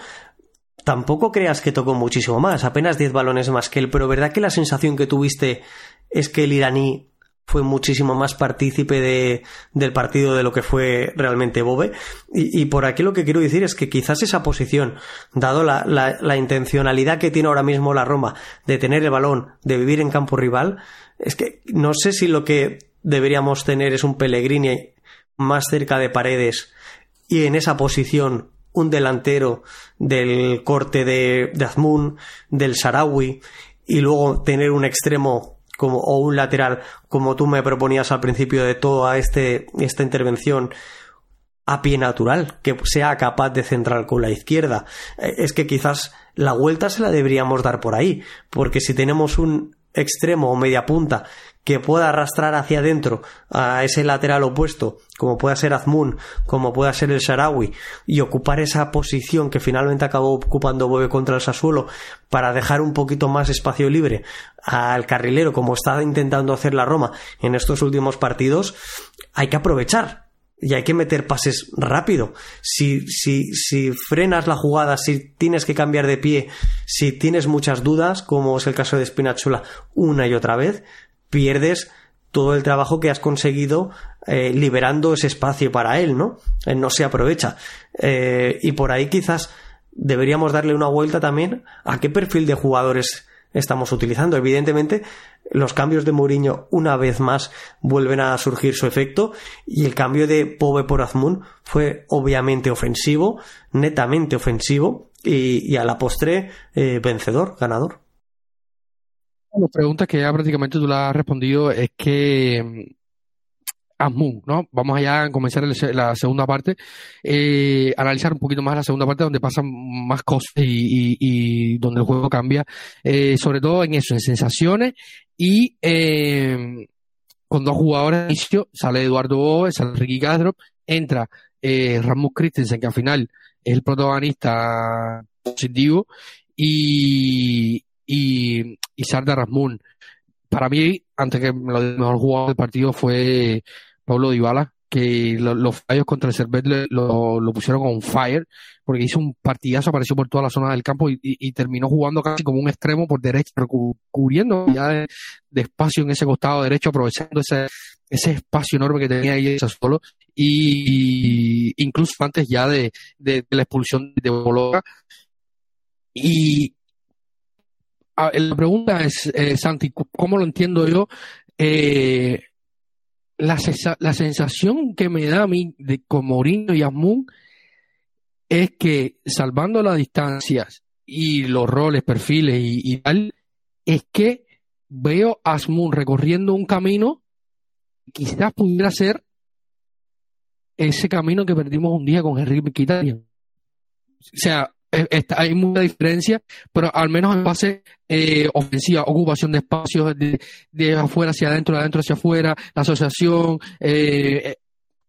B: tampoco creas que tocó muchísimo más, apenas 10 balones más que él, pero verdad que la sensación que tuviste es que el iraní fue muchísimo más partícipe de, del partido de lo que fue realmente Bobe. Y, por aquí lo que quiero decir es que quizás esa posición, dado la, la, intencionalidad que tiene ahora mismo la Roma de tener el balón, de vivir en campo rival, es que no sé si lo que deberíamos tener es un Pellegrini más cerca de paredes y en esa posición un delantero del corte de, de Azmoun, del Sarawi, y luego tener un extremo como, o un lateral, como tú me proponías al principio de toda este, esta intervención, a pie natural, que sea capaz de centrar con la izquierda. Eh, es que quizás la vuelta se la deberíamos dar por ahí, porque si tenemos un extremo o media punta que pueda arrastrar hacia adentro a ese lateral opuesto, como pueda ser Azmoun, como pueda ser el Sharawi, y ocupar esa posición que finalmente acabó ocupando Bobe contra el Sassuolo para dejar un poquito más espacio libre al carrilero, como está intentando hacer la Roma en estos últimos partidos, hay que aprovechar y hay que meter pases rápido. Si, si, si frenas la jugada, si tienes que cambiar de pie, si tienes muchas dudas, como es el caso de Spinazzola una y otra vez, pierdes todo el trabajo que has conseguido eh, liberando ese espacio para él, ¿no? Él no se aprovecha. Eh, y por ahí quizás deberíamos darle una vuelta también a qué perfil de jugadores estamos utilizando. Evidentemente, los cambios de Mourinho una vez más vuelven a surgir su efecto y el cambio de Pove por Azmoun fue obviamente ofensivo, netamente ofensivo y, a la postre eh, vencedor, ganador.
A: La pregunta que ya prácticamente tú la has respondido es que Asmun, ¿no? Vamos allá a comenzar la segunda parte, eh, analizar un poquito más la segunda parte donde pasan más cosas y, donde el juego cambia, eh, sobre todo en eso, en sensaciones y eh, con dos jugadores de inicio, sale Eduardo Boe, sale Ricky Castro, entra eh, Rasmus Christensen, que al final es el protagonista positivo, y, y, y Sarda Rasmun. Para mí, antes que lo mejor jugador del partido fue Pablo Dybala, que los fallos contra el Servet lo, lo, pusieron on fire, porque hizo un partidazo, apareció por toda la zona del campo y, terminó jugando casi como un extremo por derecha, cubriendo ya de, espacio en ese costado derecho, aprovechando ese, ese espacio enorme que tenía ahí solo, y, incluso antes ya de, la expulsión de Bologa. Y la pregunta es, eh, Santi, ¿cómo lo entiendo yo? Eh, la, la sensación que me da a mí de con Mourinho y Asmun es que salvando las distancias y los roles, perfiles y, tal, es que veo a Asmun recorriendo un camino quizás pudiera ser ese camino que perdimos un día con Henry Mkhitaryan. O sea, hay mucha diferencia, pero al menos en base eh, ofensiva, ocupación de espacios de, afuera hacia adentro, de adentro hacia afuera, la asociación, eh,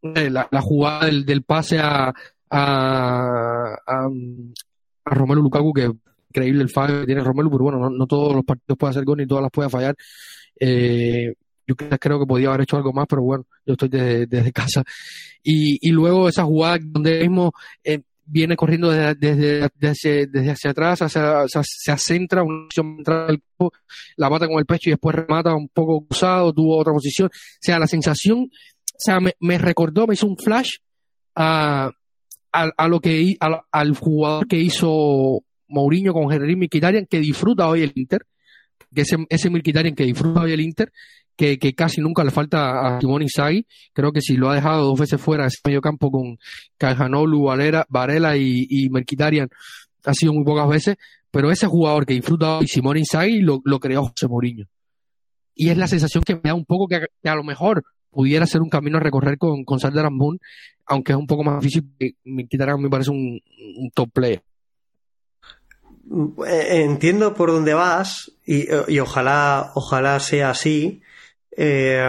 A: eh, la, jugada del, pase a, a, a, Romelu Lukaku, que increíble el fallo que tiene Romelu, pero bueno, no, todos los partidos pueden hacer gol ni todas las puede fallar. yo creo que podía haber hecho algo más, pero bueno, yo estoy desde, casa. Y, y luego esa jugada donde mismo viene corriendo desde, desde, desde, hacia, atrás, se centra, la mata con el pecho y después remata un poco cruzado, tuvo otra posición. O sea, la sensación, o sea, me, recordó, me hizo un flash a, a, lo que al jugador que hizo Mourinho con Henry Mkhitaryan, que disfruta hoy el Inter, que ese, ese Mkhitaryan que disfruta hoy el Inter, que, casi nunca le falta a Simón Inzaghi. Creo que si lo ha dejado dos veces fuera ese medio campo con Cajanolu, Valera, Varela y, y Merquitarian, ha sido muy pocas veces, pero ese jugador que disfruta hoy, Simón Inzaghi, lo, creó José Mourinho. Y es la sensación que me da un poco que, a lo mejor pudiera ser un camino a recorrer con, con Moon, aunque es un poco más difícil, Merquitarian me parece un, un top player.
B: Eh, entiendo por dónde vas y, y, ojalá, ojalá sea así. Eh,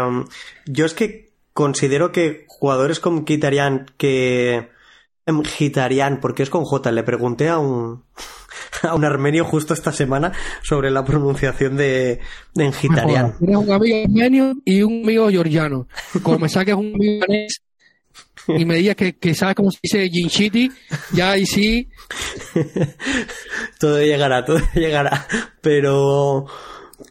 B: yo es que considero que jugadores como Kitarian que... Gitarian, porque es con J, le pregunté a un, a un armenio justo esta semana sobre la pronunciación de, de Gitarian.
A: Tienes un amigo armenio y un amigo georgiano. Como me saques un amigo y me digas que, que sabes cómo se dice Ginchiti, ya ahí sí.
B: todo llegará, todo llegará. Pero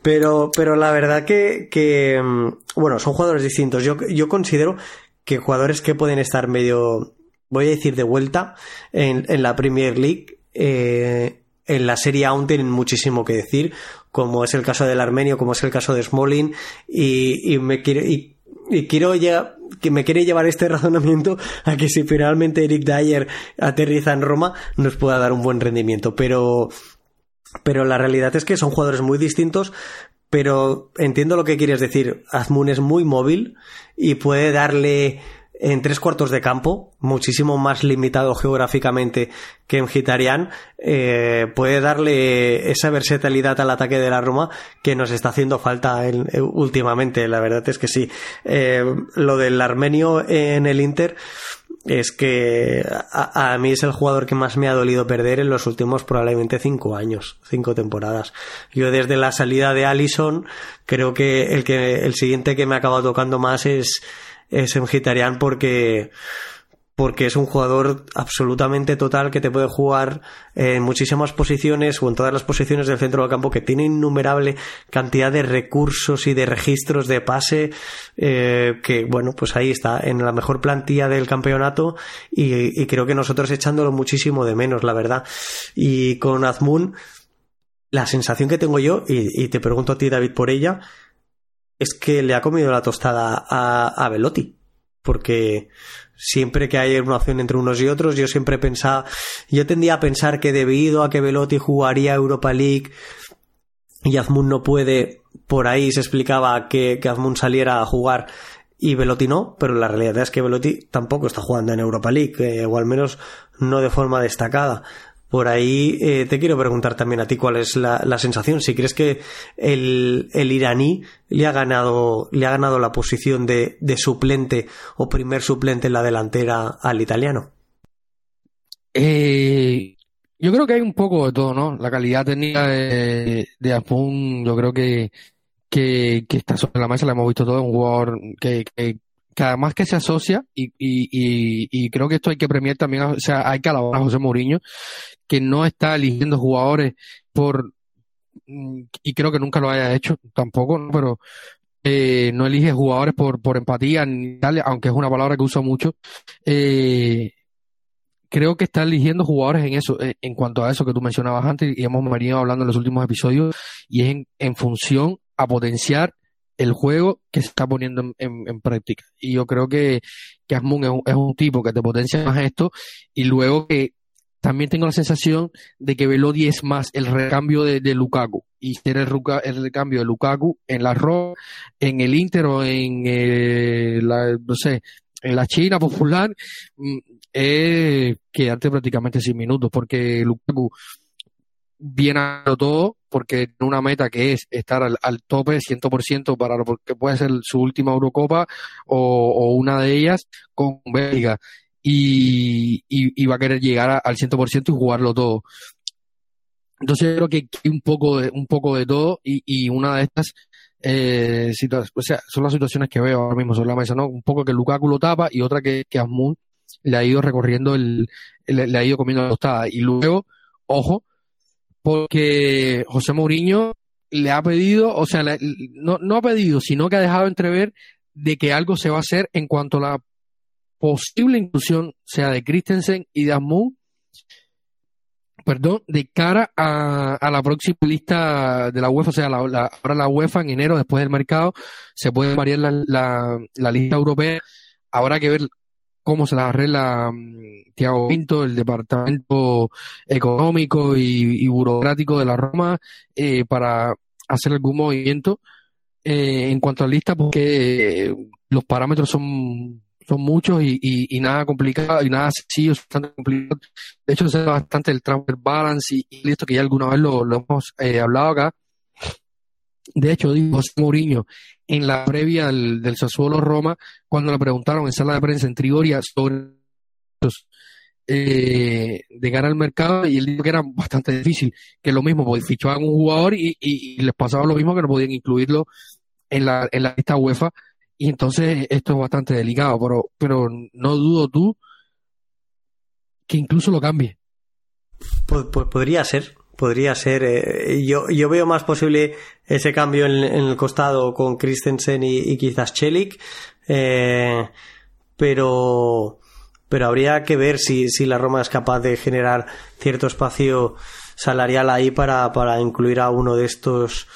B: pero, pero la verdad que, que, mm, bueno, son jugadores distintos. Yo, yo considero que jugadores que pueden estar medio, voy a decir de vuelta, en, en la Premier League, eh, en la Serie aún tienen muchísimo que decir, como es el caso del Armenio, como es el caso de Smolin, y, y me quiero, y, y quiero ya que me quiere llevar este razonamiento a que si finalmente Eric Dyer aterriza en Roma nos pueda dar un buen rendimiento, pero pero la realidad es que son jugadores muy distintos, pero entiendo lo que quieres decir. Azmoun es muy móvil y puede darle en tres cuartos de campo, muchísimo más limitado geográficamente que en Gitarian, eh, puede darle esa versatilidad al ataque de la Roma que nos está haciendo falta últimamente. La verdad es que sí. Eh, lo del armenio en el Inter, es que a, mí es el jugador que más me ha dolido perder en los últimos probablemente cinco años, cinco temporadas. Yo desde la salida de Allison creo que el que el siguiente que me acaba tocando más es es Mkhitaryan porque porque es un jugador absolutamente total que te puede jugar en muchísimas posiciones o en todas las posiciones del centro del campo, que tiene innumerable cantidad de recursos y de registros de pase, eh, que bueno, pues ahí está, en la mejor plantilla del campeonato y, creo que nosotros echándolo muchísimo de menos, la verdad. Y con Azmun, la sensación que tengo yo, y, te pregunto a ti David por ella, es que le ha comido la tostada a, a Velotti. Porque siempre que hay una opción entre unos y otros, yo siempre pensaba, yo tendía a pensar que debido a que Velotti jugaría Europa League y Azmun no puede, por ahí se explicaba que, que Azmun saliera a jugar y Velotti no, pero la realidad es que Velotti tampoco está jugando en Europa League, eh, o al menos no de forma destacada. Por ahí eh, te quiero preguntar también a ti cuál es la, sensación. Si crees que el, iraní le ha ganado, le ha ganado la posición de, suplente o primer suplente en la delantera al italiano.
A: Eh, yo creo que hay un poco de todo, ¿no? La calidad técnica de, de Afun, yo creo que, que, está sobre la mesa, la hemos visto todo, un jugador que, que, además que se asocia, y, y, y, creo que esto hay que premiar también, o sea, hay que alabar a José Mourinho, que no está eligiendo jugadores por, mm, y creo que nunca lo haya hecho tampoco, pero eh, no elige jugadores por, por empatía, ni tal, aunque es una palabra que uso mucho. Eh, creo que está eligiendo jugadores en eso, eh, en cuanto a eso que tú mencionabas antes y hemos venido hablando en los últimos episodios, y es en, función a potenciar el juego que se está poniendo en, práctica. Y yo creo que, que Asmun es un, tipo que te potencia más esto y luego que también tengo la sensación de que Velodi es más el recambio de, Lukaku y ser el, el, recambio de Lukaku en la Roma, en el Inter o en eh, la, no sé, en la China popular, mm, es quedarte prácticamente sin minutos porque Lukaku viene a todo porque en una meta que es estar al, al tope 100% para lo que puede ser su última Eurocopa o, una de ellas con Bélgica y, va a querer llegar al 100% y jugarlo todo. Entonces creo que hay un poco de, un poco de todo y, una de estas eh, o sea, son las situaciones que veo ahora mismo sobre la mesa, ¿no? Un poco que Lukaku lo tapa y otra que, que Asmun le ha ido recorriendo el, le, ha ido comiendo la tostada. Y luego, ojo, porque José Mourinho le ha pedido, o sea, no, no ha pedido, sino que ha dejado entrever de que algo se va a hacer en cuanto a la posible inclusión sea de Christensen y de Asmun, perdón, de cara a, la próxima lista de la UEFA, o sea, la, ahora la UEFA en enero, después del mercado, se puede variar la, la, la lista europea. Habrá que ver cómo se la arregla um, Tiago Pinto, el departamento económico y, y burocrático de la Roma, eh, para hacer algún movimiento eh, en cuanto a lista, porque los parámetros son son muchos y, y, nada complicado y nada sencillo, bastante complicado. De hecho, es bastante el transfer balance y, esto que ya alguna vez lo, hemos eh, hablado acá. De hecho, dijo José Mourinho en la previa del, del Sassuolo Roma, cuando le preguntaron en sala de prensa en Trigoria sobre eh, de cara al mercado y él dijo que era bastante difícil, que lo mismo, pues fichaban un jugador y, les pasaba lo mismo que no podían incluirlo en la, en la lista UEFA y entonces esto es bastante delicado, pero, pero no dudo tú que incluso lo cambie.
B: Pues, pues podría ser, podría ser. Eh, yo, yo veo más posible ese cambio en, el costado con Christensen y, quizás Chelik, eh, pero, pero habría que ver si, si la Roma es capaz de generar cierto espacio salarial ahí para, para incluir a uno de estos,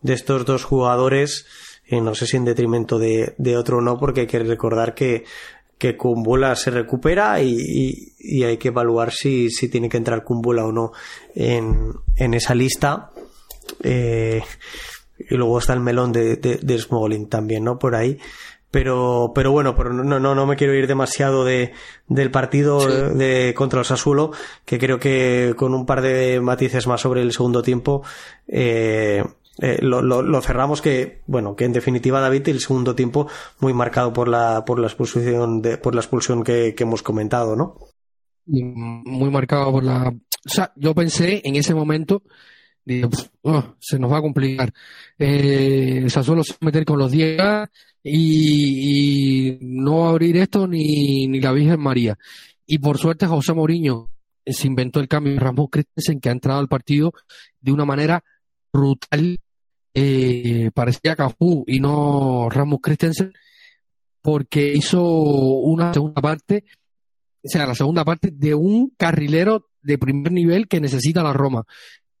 B: de estos dos jugadores eh, no sé si en detrimento de, de otro o no, porque hay que recordar que, que Kumbula se recupera y, y, hay que evaluar si, si tiene que entrar Kumbula o no en, en esa lista. Eh, y luego está el melón de, de, de también, ¿no? Por ahí. Pero pero bueno pero no no no me quiero ir demasiado de del partido de contra el Sassuolo que creo que con un par de matices más sobre el segundo tiempo eh, eh, lo, lo, cerramos que bueno que en definitiva David el segundo tiempo muy marcado por la por la expulsión de, por la expulsión que, hemos comentado no
A: muy marcado por la o sea yo pensé en ese momento oh, se nos va a complicar. Eh, se va a meter con los 10 y, y, no abrir esto ni, ni la Virgen María. Y por suerte José Mourinho se inventó el cambio. De Ramos Christensen que ha entrado al partido de una manera brutal. Eh, parecía Cafú y no Ramos Christensen, porque hizo una segunda parte, o sea, la segunda parte de un carrilero de primer nivel que necesita la Roma.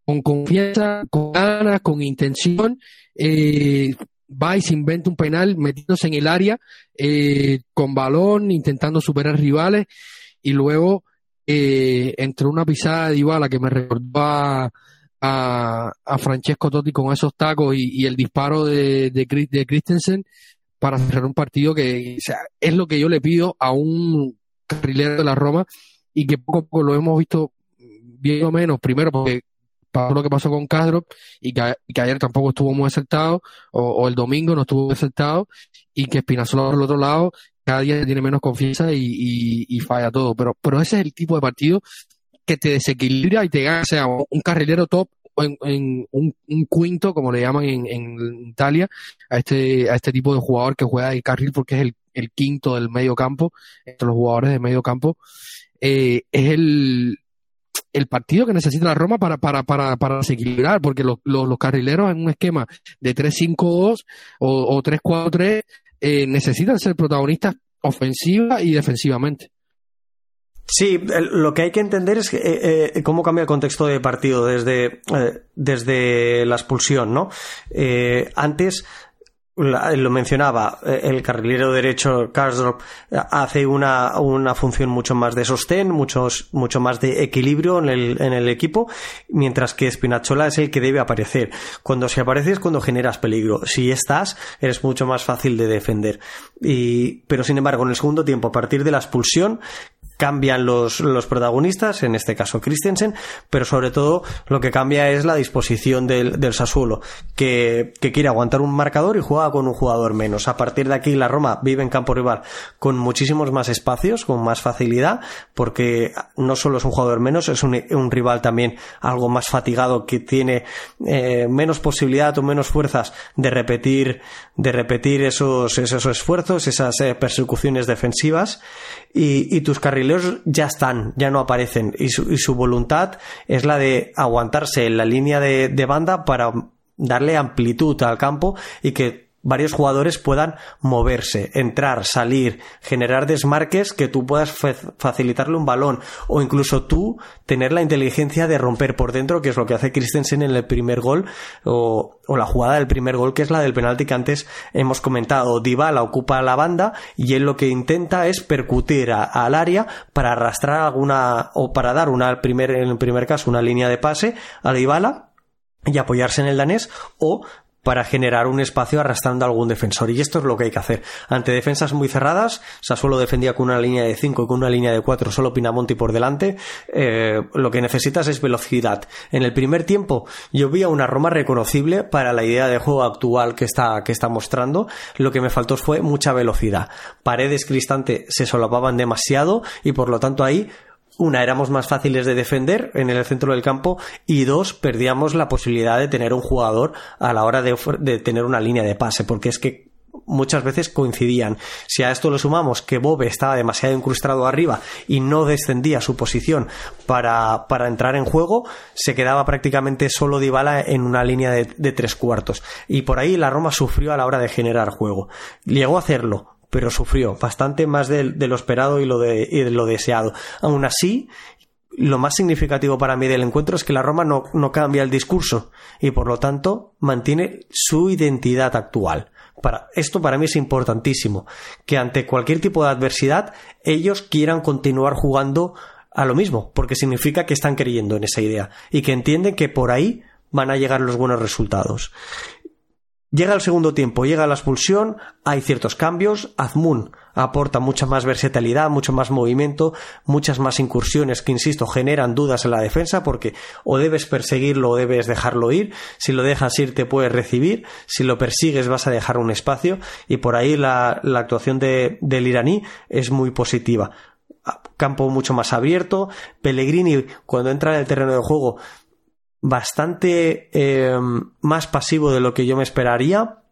A: Con confianza, con ganas, con intención, eh, va y se inventa un penal metiéndose en el área, eh, con balón, intentando superar rivales, y luego eh, entró una pisada de Dybala que me recordó a, a, Francesco Totti con esos tacos y, el disparo de, de, Christensen para cerrar un partido que es lo que yo le pido a un carrilero de la Roma y que poco a poco lo hemos visto bien o menos, primero porque pasó lo que pasó con Castro y que, ayer tampoco estuvo muy acertado o, el domingo no estuvo muy acertado y que Spinazzola por el otro lado cada día tiene menos confianza y, falla todo, pero, pero ese es el tipo de partido que te desequilibra y te gana, sea, un carrilero top en, en un, quinto, como le llaman en, Italia, a este, a este tipo de jugador que juega el carril porque es el, el quinto del medio campo, entre los jugadores de medio campo, eh, es el, el partido que necesita la Roma para, para, para, para desequilibrar, porque los, los, los carrileros en un esquema de 3-5-2 o, o 3-4-3 eh, necesitan ser protagonistas ofensiva y defensivamente.
B: Sí, lo que hay que entender es eh, eh, cómo cambia el contexto de partido desde, eh, desde la expulsión, ¿no? antes lo mencionaba, eh, el carrilero derecho Karsdorp hace una, una función mucho más de sostén, muchos, mucho más de equilibrio en el, en el equipo, mientras que Spinachola es el que debe aparecer. Cuando se aparece es cuando generas peligro. Si estás, eres mucho más fácil de defender. Y, pero sin embargo, en el segundo tiempo, a partir de la expulsión, cambian los, los protagonistas, en este caso Christensen, pero sobre todo lo que cambia es la disposición del, del Sassuolo, que, que, quiere aguantar un marcador y juega con un jugador menos. A partir de aquí la Roma vive en campo rival con muchísimos más espacios, con más facilidad, porque no solo es un jugador menos, es un, un rival también algo más fatigado que tiene eh, menos posibilidad o menos fuerzas de repetir, de repetir esos, esos esfuerzos, esas eh, persecuciones defensivas y, y tus carrileros ya están, ya no aparecen. Y su, y su, voluntad es la de aguantarse en la línea de, de banda para darle amplitud al campo y que varios jugadores puedan moverse, entrar, salir, generar desmarques que tú puedas facilitarle un balón o incluso tú tener la inteligencia de romper por dentro, que es lo que hace Christensen en el primer gol o, o la jugada del primer gol, que es la del penalti que antes hemos comentado. Dybala ocupa la banda y él lo que intenta es percutir al área para arrastrar alguna o para dar una primer, en el primer caso una línea de pase a Dybala y apoyarse en el danés o para generar un espacio arrastrando a algún defensor. Y esto es lo que hay que hacer. Ante defensas muy cerradas, Sassuolo defendía con una línea de 5 y con una línea de 4, solo Pinamonti por delante. Eh, lo que necesitas es velocidad. En el primer tiempo, yo vi a una Roma reconocible para la idea de juego actual que está, que está mostrando. Lo que me faltó fue mucha velocidad. Paredes Cristante se solapaban demasiado y por lo tanto ahí una, éramos más fáciles de defender en el centro del campo y dos, perdíamos la posibilidad de tener un jugador a la hora de, tener una línea de pase, porque es que muchas veces coincidían. Si a esto le sumamos que Bobe estaba demasiado incrustado arriba y no descendía su posición para, para entrar en juego, se quedaba prácticamente solo Dybala en una línea de, tres cuartos. Y por ahí la Roma sufrió a la hora de generar juego. Llegó a hacerlo, pero sufrió bastante más de, lo esperado y lo, de, y de lo deseado. Aún así, lo más significativo para mí del encuentro es que la Roma no, no, cambia el discurso y por lo tanto mantiene su identidad actual. Para, esto para mí es importantísimo, que ante cualquier tipo de adversidad ellos quieran continuar jugando a lo mismo, porque significa que están creyendo en esa idea y que entienden que por ahí van a llegar los buenos resultados. Llega el segundo tiempo, llega la expulsión, hay ciertos cambios, Azmun aporta mucha más versatilidad, mucho más movimiento, muchas más incursiones que, insisto, generan dudas en la defensa porque o debes perseguirlo o debes dejarlo ir, si lo dejas ir te puedes recibir, si lo persigues vas a dejar un espacio. Y por ahí la, actuación de, del iraní es muy positiva. Campo mucho más abierto, Pellegrini cuando entra en el terreno de juego bastante eh, más pasivo de lo que yo me esperaría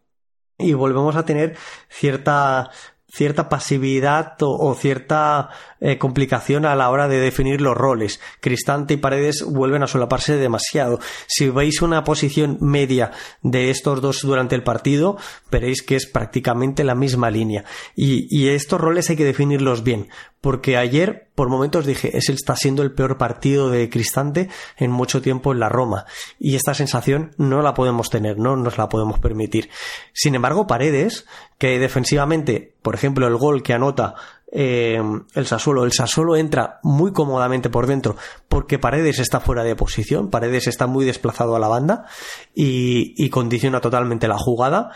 B: y volvemos a tener cierta cierta pasividad o, o cierta eh, complicación a la hora de definir los roles. Cristante y Paredes vuelven a solaparse demasiado. Si veis una posición media de estos dos durante el partido, veréis que es prácticamente la misma línea. Y, y estos roles hay que definirlos bien, porque ayer por momentos dije, ese está siendo el peor partido de Cristante en mucho tiempo en la Roma. Y esta sensación no la podemos tener, no nos la podemos permitir. Sin embargo, Paredes, que defensivamente, por ejemplo, el gol que anota eh, el Sassuolo. El Sassuolo entra muy cómodamente por dentro porque Paredes está fuera de posición, Paredes está muy desplazado a la banda y, y condiciona totalmente la jugada.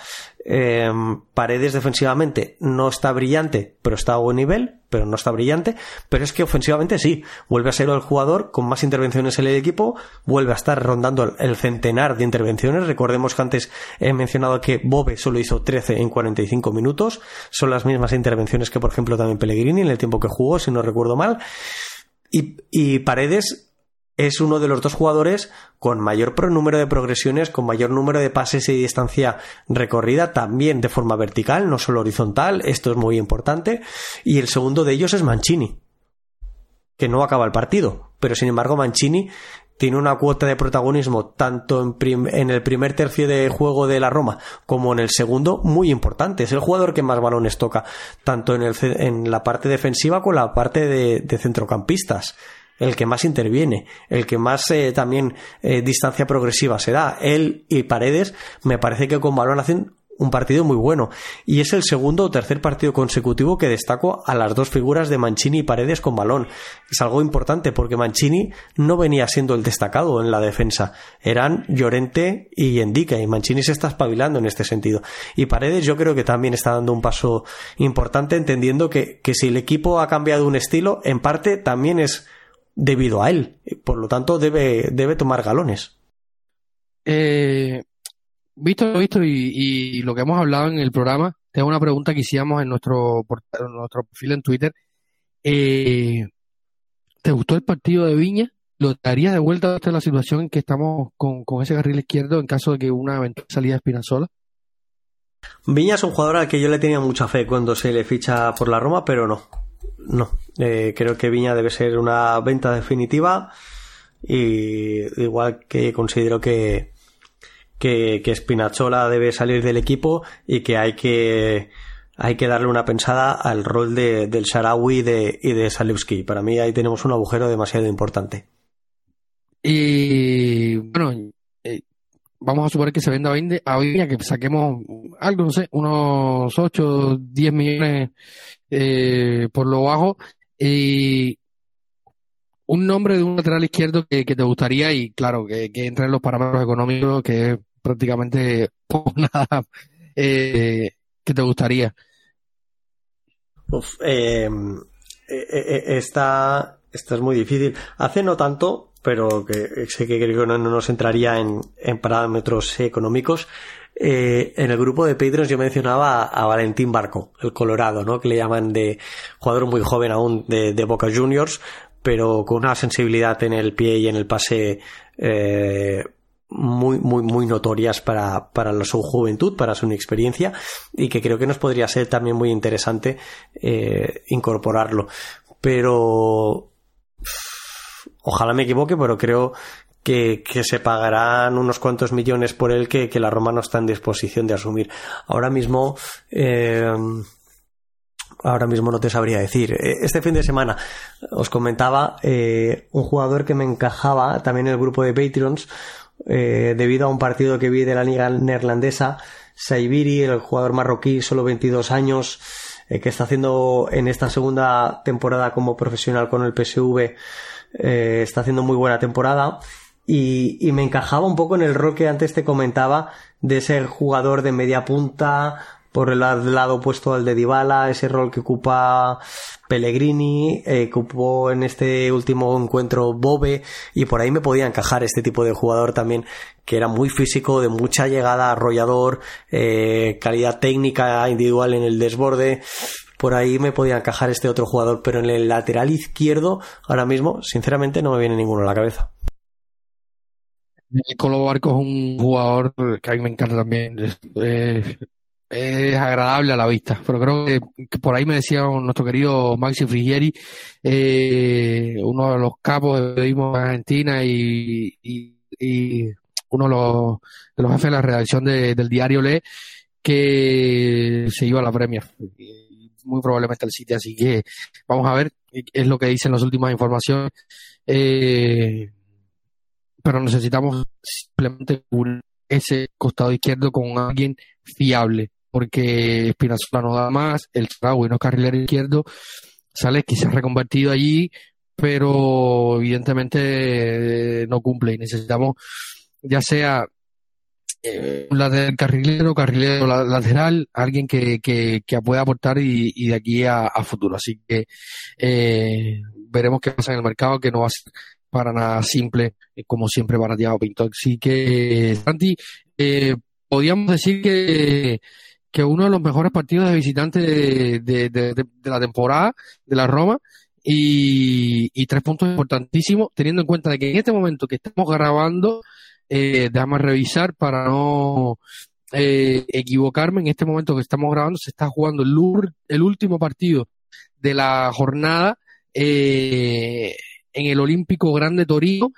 B: Eh, Paredes defensivamente no está brillante, pero está a buen nivel, pero no está brillante. Pero es que ofensivamente sí, vuelve a ser el jugador con más intervenciones en el equipo, vuelve a estar rondando el centenar de intervenciones. Recordemos que antes he mencionado que Bobe solo hizo 13 en 45 minutos, son las mismas intervenciones que, por ejemplo, también Pellegrini en el tiempo que jugó, si no recuerdo mal. Y, y Paredes es uno de los dos jugadores con mayor número de progresiones, con mayor número de pases y distancia recorrida, también de forma vertical, no solo horizontal, esto es muy importante. Y el segundo de ellos es Mancini, que no acaba el partido, pero sin embargo Mancini tiene una cuota de protagonismo tanto en, el primer tercio de juego de la Roma como en el segundo muy importante. Es el jugador que más balones toca, tanto en, el, en la parte defensiva como en la parte de centrocampistas el que más interviene, el que más eh, también eh, distancia progresiva se da. Él y Paredes me parece que con balón hacen un partido muy bueno. Y es el segundo o tercer partido consecutivo que destaco a las dos figuras de Mancini y Paredes con balón. Es algo importante porque Mancini no venía siendo el destacado en la defensa. Eran Llorente y Endica y Mancini se está espabilando en este sentido. Y Paredes yo creo que también está dando un paso importante entendiendo que, que si el equipo ha cambiado un estilo, en parte también es debido a él. Por lo tanto, debe, debe tomar galones.
A: Eh, visto lo visto y, lo que hemos hablado en el programa, tengo una pregunta que hicimos en nuestro, en nuestro perfil en Twitter. Eh, ¿Te gustó el partido de Viña? ¿Lo darías de vuelta hasta la situación en que estamos con, ese carril izquierdo en caso de que una eventual salida de Espinazola?
B: Viña es un jugador al que yo le tenía mucha fe cuando se le ficha por la Roma, pero no. No. Eh, creo que Viña debe ser una venta definitiva. Y igual que considero que, que, que Spinachola debe salir del equipo y que hay que hay que darle una pensada al rol de, del Sharawi y de, y de Salewski. Para mí ahí tenemos un agujero demasiado importante.
A: Y bueno, vamos a suponer que se venda a Viña, que saquemos algo, no sé, unos 8, 10 millones eh, por lo bajo. Y un nombre de un lateral izquierdo que, te gustaría y claro, que, entre en los parámetros económicos, que es prácticamente poco nada, eh, que te gustaría.
B: Uf, eh, esta, esta es muy difícil. Hace no tanto, pero que sé que creo que no, nos entraría en, parámetros económicos. Eh, en el grupo de Patreons yo mencionaba a, Valentín Barco, el Colorado, ¿no? Que le llaman de jugador muy joven aún de, Boca Juniors, pero con una sensibilidad en el pie y en el pase eh, muy, muy, muy notorias para, para su juventud, para su inexperiencia, y que creo que nos podría ser también muy interesante eh, incorporarlo. Pero ojalá me equivoque, pero creo que, se pagarán unos cuantos millones por él que, la Roma no está en disposición de asumir. Ahora mismo, eh, ahora mismo no te sabría decir. Eh, este fin de semana os comentaba eh, un jugador que me encajaba también en el grupo de Patreons debido a un partido que vi de la liga neerlandesa. Saibiri, el jugador marroquí, solo 22 años, que está haciendo en esta segunda temporada como profesional con el PSV, está haciendo muy buena temporada y, y, me encajaba un poco en el rol que antes te comentaba de ser jugador de media punta por el lado opuesto al de Dybala, ese rol que ocupa Pellegrini, eh, ocupó en este último encuentro Bobe, y por ahí me podía encajar este tipo de jugador también, que era muy físico, de mucha llegada, arrollador, eh, calidad técnica individual en el desborde, por ahí me podía encajar este otro jugador, pero en el lateral izquierdo, ahora mismo, sinceramente, no me viene ninguno a la cabeza.
A: Colo Barco es un jugador que a mí me encanta también. Es, agradable a la vista, pero creo que, por ahí me decía nuestro querido Maxi Frigieri, eh, uno de los capos de periodismo de Argentina y, uno de los, de los jefes de la redacción del diario Le, que se iba a la Premier. Muy probablemente al sitio, así que vamos a ver, es lo que dicen las últimas informaciones. Eh, pero necesitamos simplemente ese costado izquierdo con alguien fiable, porque Espinazola no da más, el y no carrilero izquierdo, sale ha reconvertido allí, pero evidentemente eh, no cumple y necesitamos ya sea eh, un lateral carrilero, carrilero lateral, alguien que, que, pueda aportar y, de aquí a, futuro. Así que eh, veremos qué pasa en el mercado, que no va a ser para nada simple, eh, como siempre para Thiago Pinto. Así que, Santi, eh, podríamos decir que, que uno de los mejores partidos de visitante de, la temporada de la Roma y, tres puntos importantísimos, teniendo en cuenta de que en este momento que estamos grabando, eh, déjame revisar para no eh, equivocarme, en este momento que estamos grabando se está jugando el, el último partido de la jornada. Eh, en el Olímpico Grande Torino.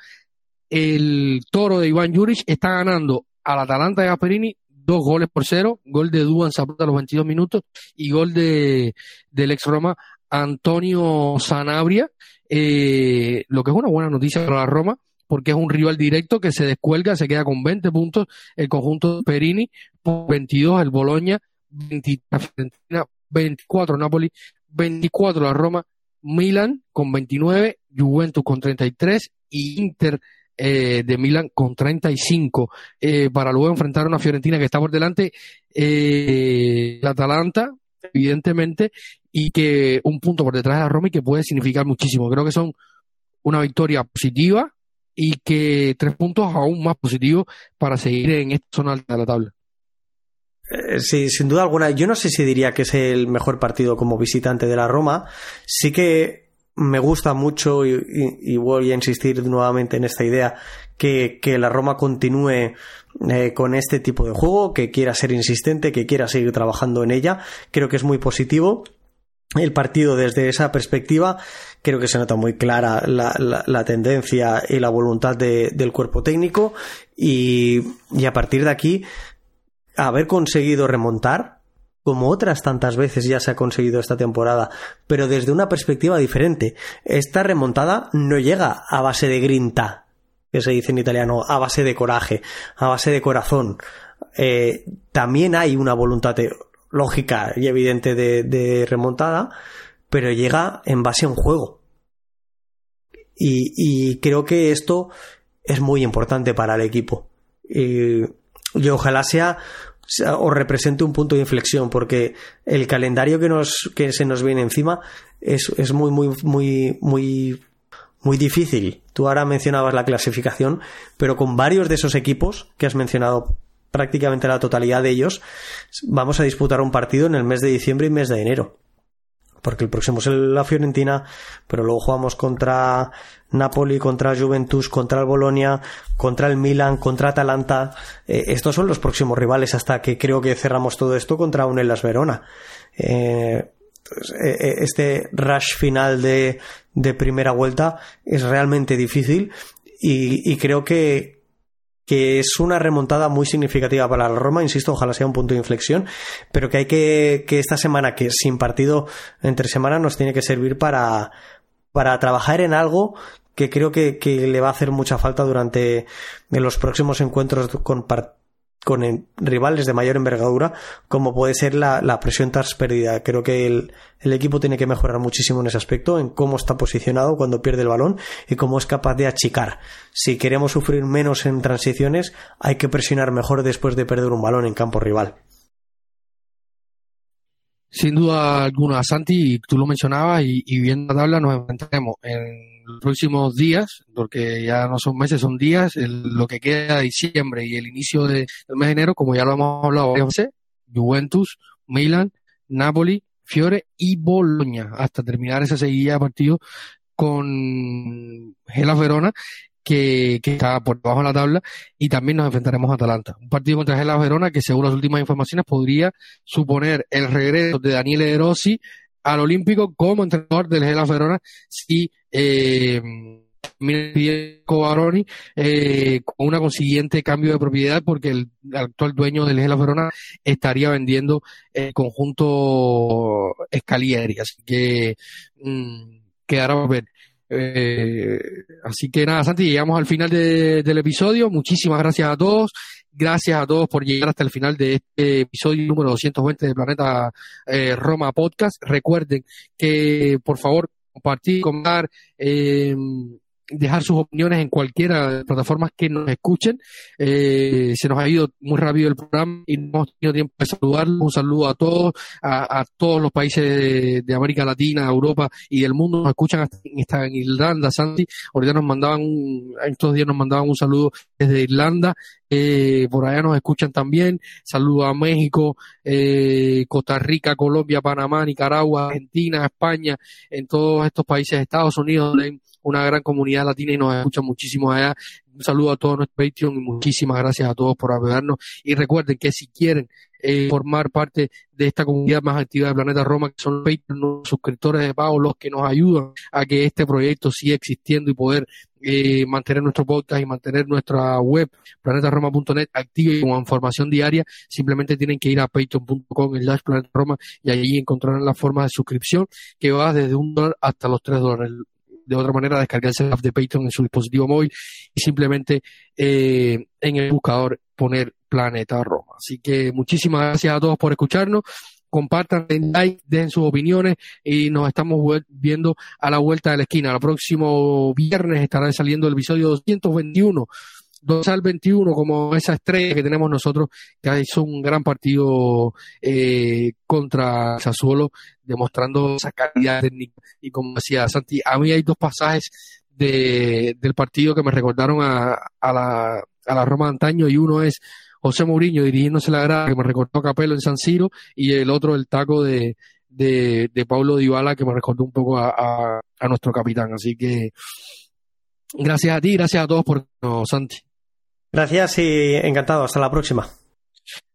A: El toro de Iván Juric está ganando al Atalanta de Gasperini dos goles por cero, gol de Duan Zapata a los 22 minutos y gol de del ex Roma Antonio Sanabria, eh, lo que es una buena noticia para la Roma, porque es un rival directo que se descuelga, se queda con 20 puntos el conjunto de Perini, 22 el Boloña, 23 24 Napoli, 24 la Roma, Milan con 29, Juventus con 33 y Inter eh, de Milan con 35 eh, para luego enfrentar a una Fiorentina que está por delante, eh, la Atalanta, evidentemente, y que un punto por detrás de la Roma y que puede significar muchísimo. Creo que son una victoria positiva y que tres puntos aún más positivos para seguir en esta zona alta de la tabla.
B: Eh, sí, sin duda alguna. Yo no sé si diría que es el mejor partido como visitante de la Roma. Sí que me gusta mucho y, voy a insistir nuevamente en esta idea que, la Roma continúe eh, con este tipo de juego, que quiera ser insistente, que quiera seguir trabajando en ella. Creo que es muy positivo el partido desde esa perspectiva. Creo que se nota muy clara la, tendencia y la voluntad del cuerpo técnico y, y a partir de aquí haber conseguido remontar, como otras tantas veces ya se ha conseguido esta temporada, pero desde una perspectiva diferente. Esta remontada no llega a base de grinta, que se dice en italiano, a base de coraje, a base de corazón. Eh, también hay una voluntad lógica y evidente de, remontada, pero llega en base a un juego. Y, creo que esto es muy importante para el equipo. Y, y ojalá sea o represente un punto de inflexión, porque el calendario que, nos, que se nos viene encima es, es muy, muy, muy, muy, muy difícil. Tú ahora mencionabas la clasificación, pero con varios de esos equipos que has mencionado, prácticamente la totalidad de ellos, vamos a disputar un partido en el mes de diciembre y mes de enero porque el próximo es la Fiorentina, pero luego jugamos contra Napoli, contra Juventus, contra el Bolonia, contra el Milan, contra Atalanta. Eh, estos son los próximos rivales hasta que creo que cerramos todo esto contra un Elas Verona. Eh, eh, este rush final de, de, primera vuelta es realmente difícil y creo que, que es una remontada muy significativa para la Roma, insisto, ojalá sea un punto de inflexión, pero que hay que, que esta semana, que sin partido entre semana, nos tiene que servir para, para trabajar en algo que creo que, que le va a hacer mucha falta durante los próximos encuentros con, con rivales de mayor envergadura, como puede ser la, presión tras pérdida. Creo que el, equipo tiene que mejorar muchísimo en ese aspecto, en cómo está posicionado cuando pierde el balón y cómo es capaz de achicar. Si queremos sufrir menos en transiciones, hay que presionar mejor después de perder un balón en campo rival.
A: Sin duda alguna, Santi, tú lo mencionabas y, y viendo la tabla nos enfrentaremos en los próximos días, porque ya no son meses, son días, lo que queda de diciembre y el inicio de, del mes de enero, como ya lo hemos hablado varias Juventus, Milan, Napoli, Fiore y Bologna, hasta terminar esa seguida de partidos con Gela Verona, que, que, está por debajo de la tabla, y también nos enfrentaremos a Atalanta. Un partido contra Gela Verona que, según las últimas informaciones, podría suponer el regreso de Daniele De al Olímpico como entrenador del Gela Verona si eh, eh, con una consiguiente cambio de propiedad porque el actual dueño del Gela Verona estaría vendiendo el conjunto Scalieri así que mm, quedará a ver. Eh, así que nada Santi llegamos al final del episodio. Muchísimas gracias a todos. Gracias a todos por llegar hasta el final de este episodio número 220 de Planeta eh, Roma Podcast. Recuerden que, por favor, compartir, comentar, eh, dejar sus opiniones en cualquiera de las plataformas que nos escuchen. Eh, se nos ha ido muy rápido el programa y no hemos tenido tiempo de saludarlos. Un saludo a todos, a, todos los países de, América Latina, Europa y del mundo. Nos escuchan hasta en, Irlanda, Santi. Ahorita nos mandaban, un, estos días nos mandaban un saludo desde Irlanda. Eh, por allá nos escuchan también. Saludo a México, eh, Costa Rica, Colombia, Panamá, Nicaragua, Argentina, España, en todos estos países, Estados Unidos, una gran comunidad latina y nos escuchan muchísimo allá. Un saludo a todos nuestros Patreon y muchísimas gracias a todos por apoyarnos. Y recuerden que si quieren eh, formar parte de esta comunidad más activa de Planeta Roma, que son Patreon, los suscriptores de pago, los que nos ayudan a que este proyecto siga existiendo y poder eh, mantener nuestro podcast y mantener nuestra web planetaroma.net activa y con información diaria, simplemente tienen que ir a patreon.com slash planetaroma y allí encontrarán la forma de suscripción que va desde un dólar hasta los tres dólares de otra manera descargarse el app de Patreon en su dispositivo móvil y simplemente eh, en el buscador poner Planeta Roma. Así que muchísimas gracias a todos por escucharnos compartan, den like, den sus opiniones y nos estamos viendo a la vuelta de la esquina. El próximo viernes estará saliendo el episodio 221 2 al 21 como esa estrella que tenemos nosotros, que hizo un gran partido eh, contra Sassuolo, demostrando esa calidad técnica. Y como decía Santi, a mí hay dos pasajes de, del partido que me recordaron a, a, la, a la Roma de antaño y uno es José Mourinho dirigiéndose la grada que me recordó a Capello en San Siro y el otro el taco de, de, de Pablo Dybala que me recordó un poco a, a, nuestro capitán. Así que gracias a ti, gracias a todos por no, Santi.
B: Gracias y encantado. Hasta la próxima.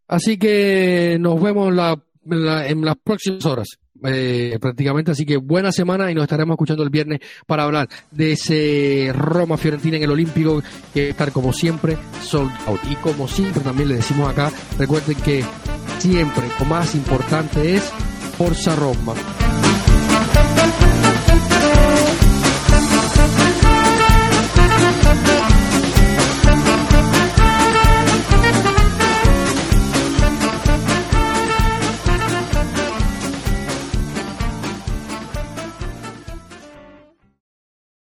A: Así que nos vemos la, la, en las próximas horas. Eh, prácticamente. Así que buena semana y nos estaremos escuchando el viernes para hablar de ese Roma Fiorentina en el Olímpico que estar como siempre sold out. Y como siempre también le decimos acá, recuerden que siempre lo más importante es Forza Roma.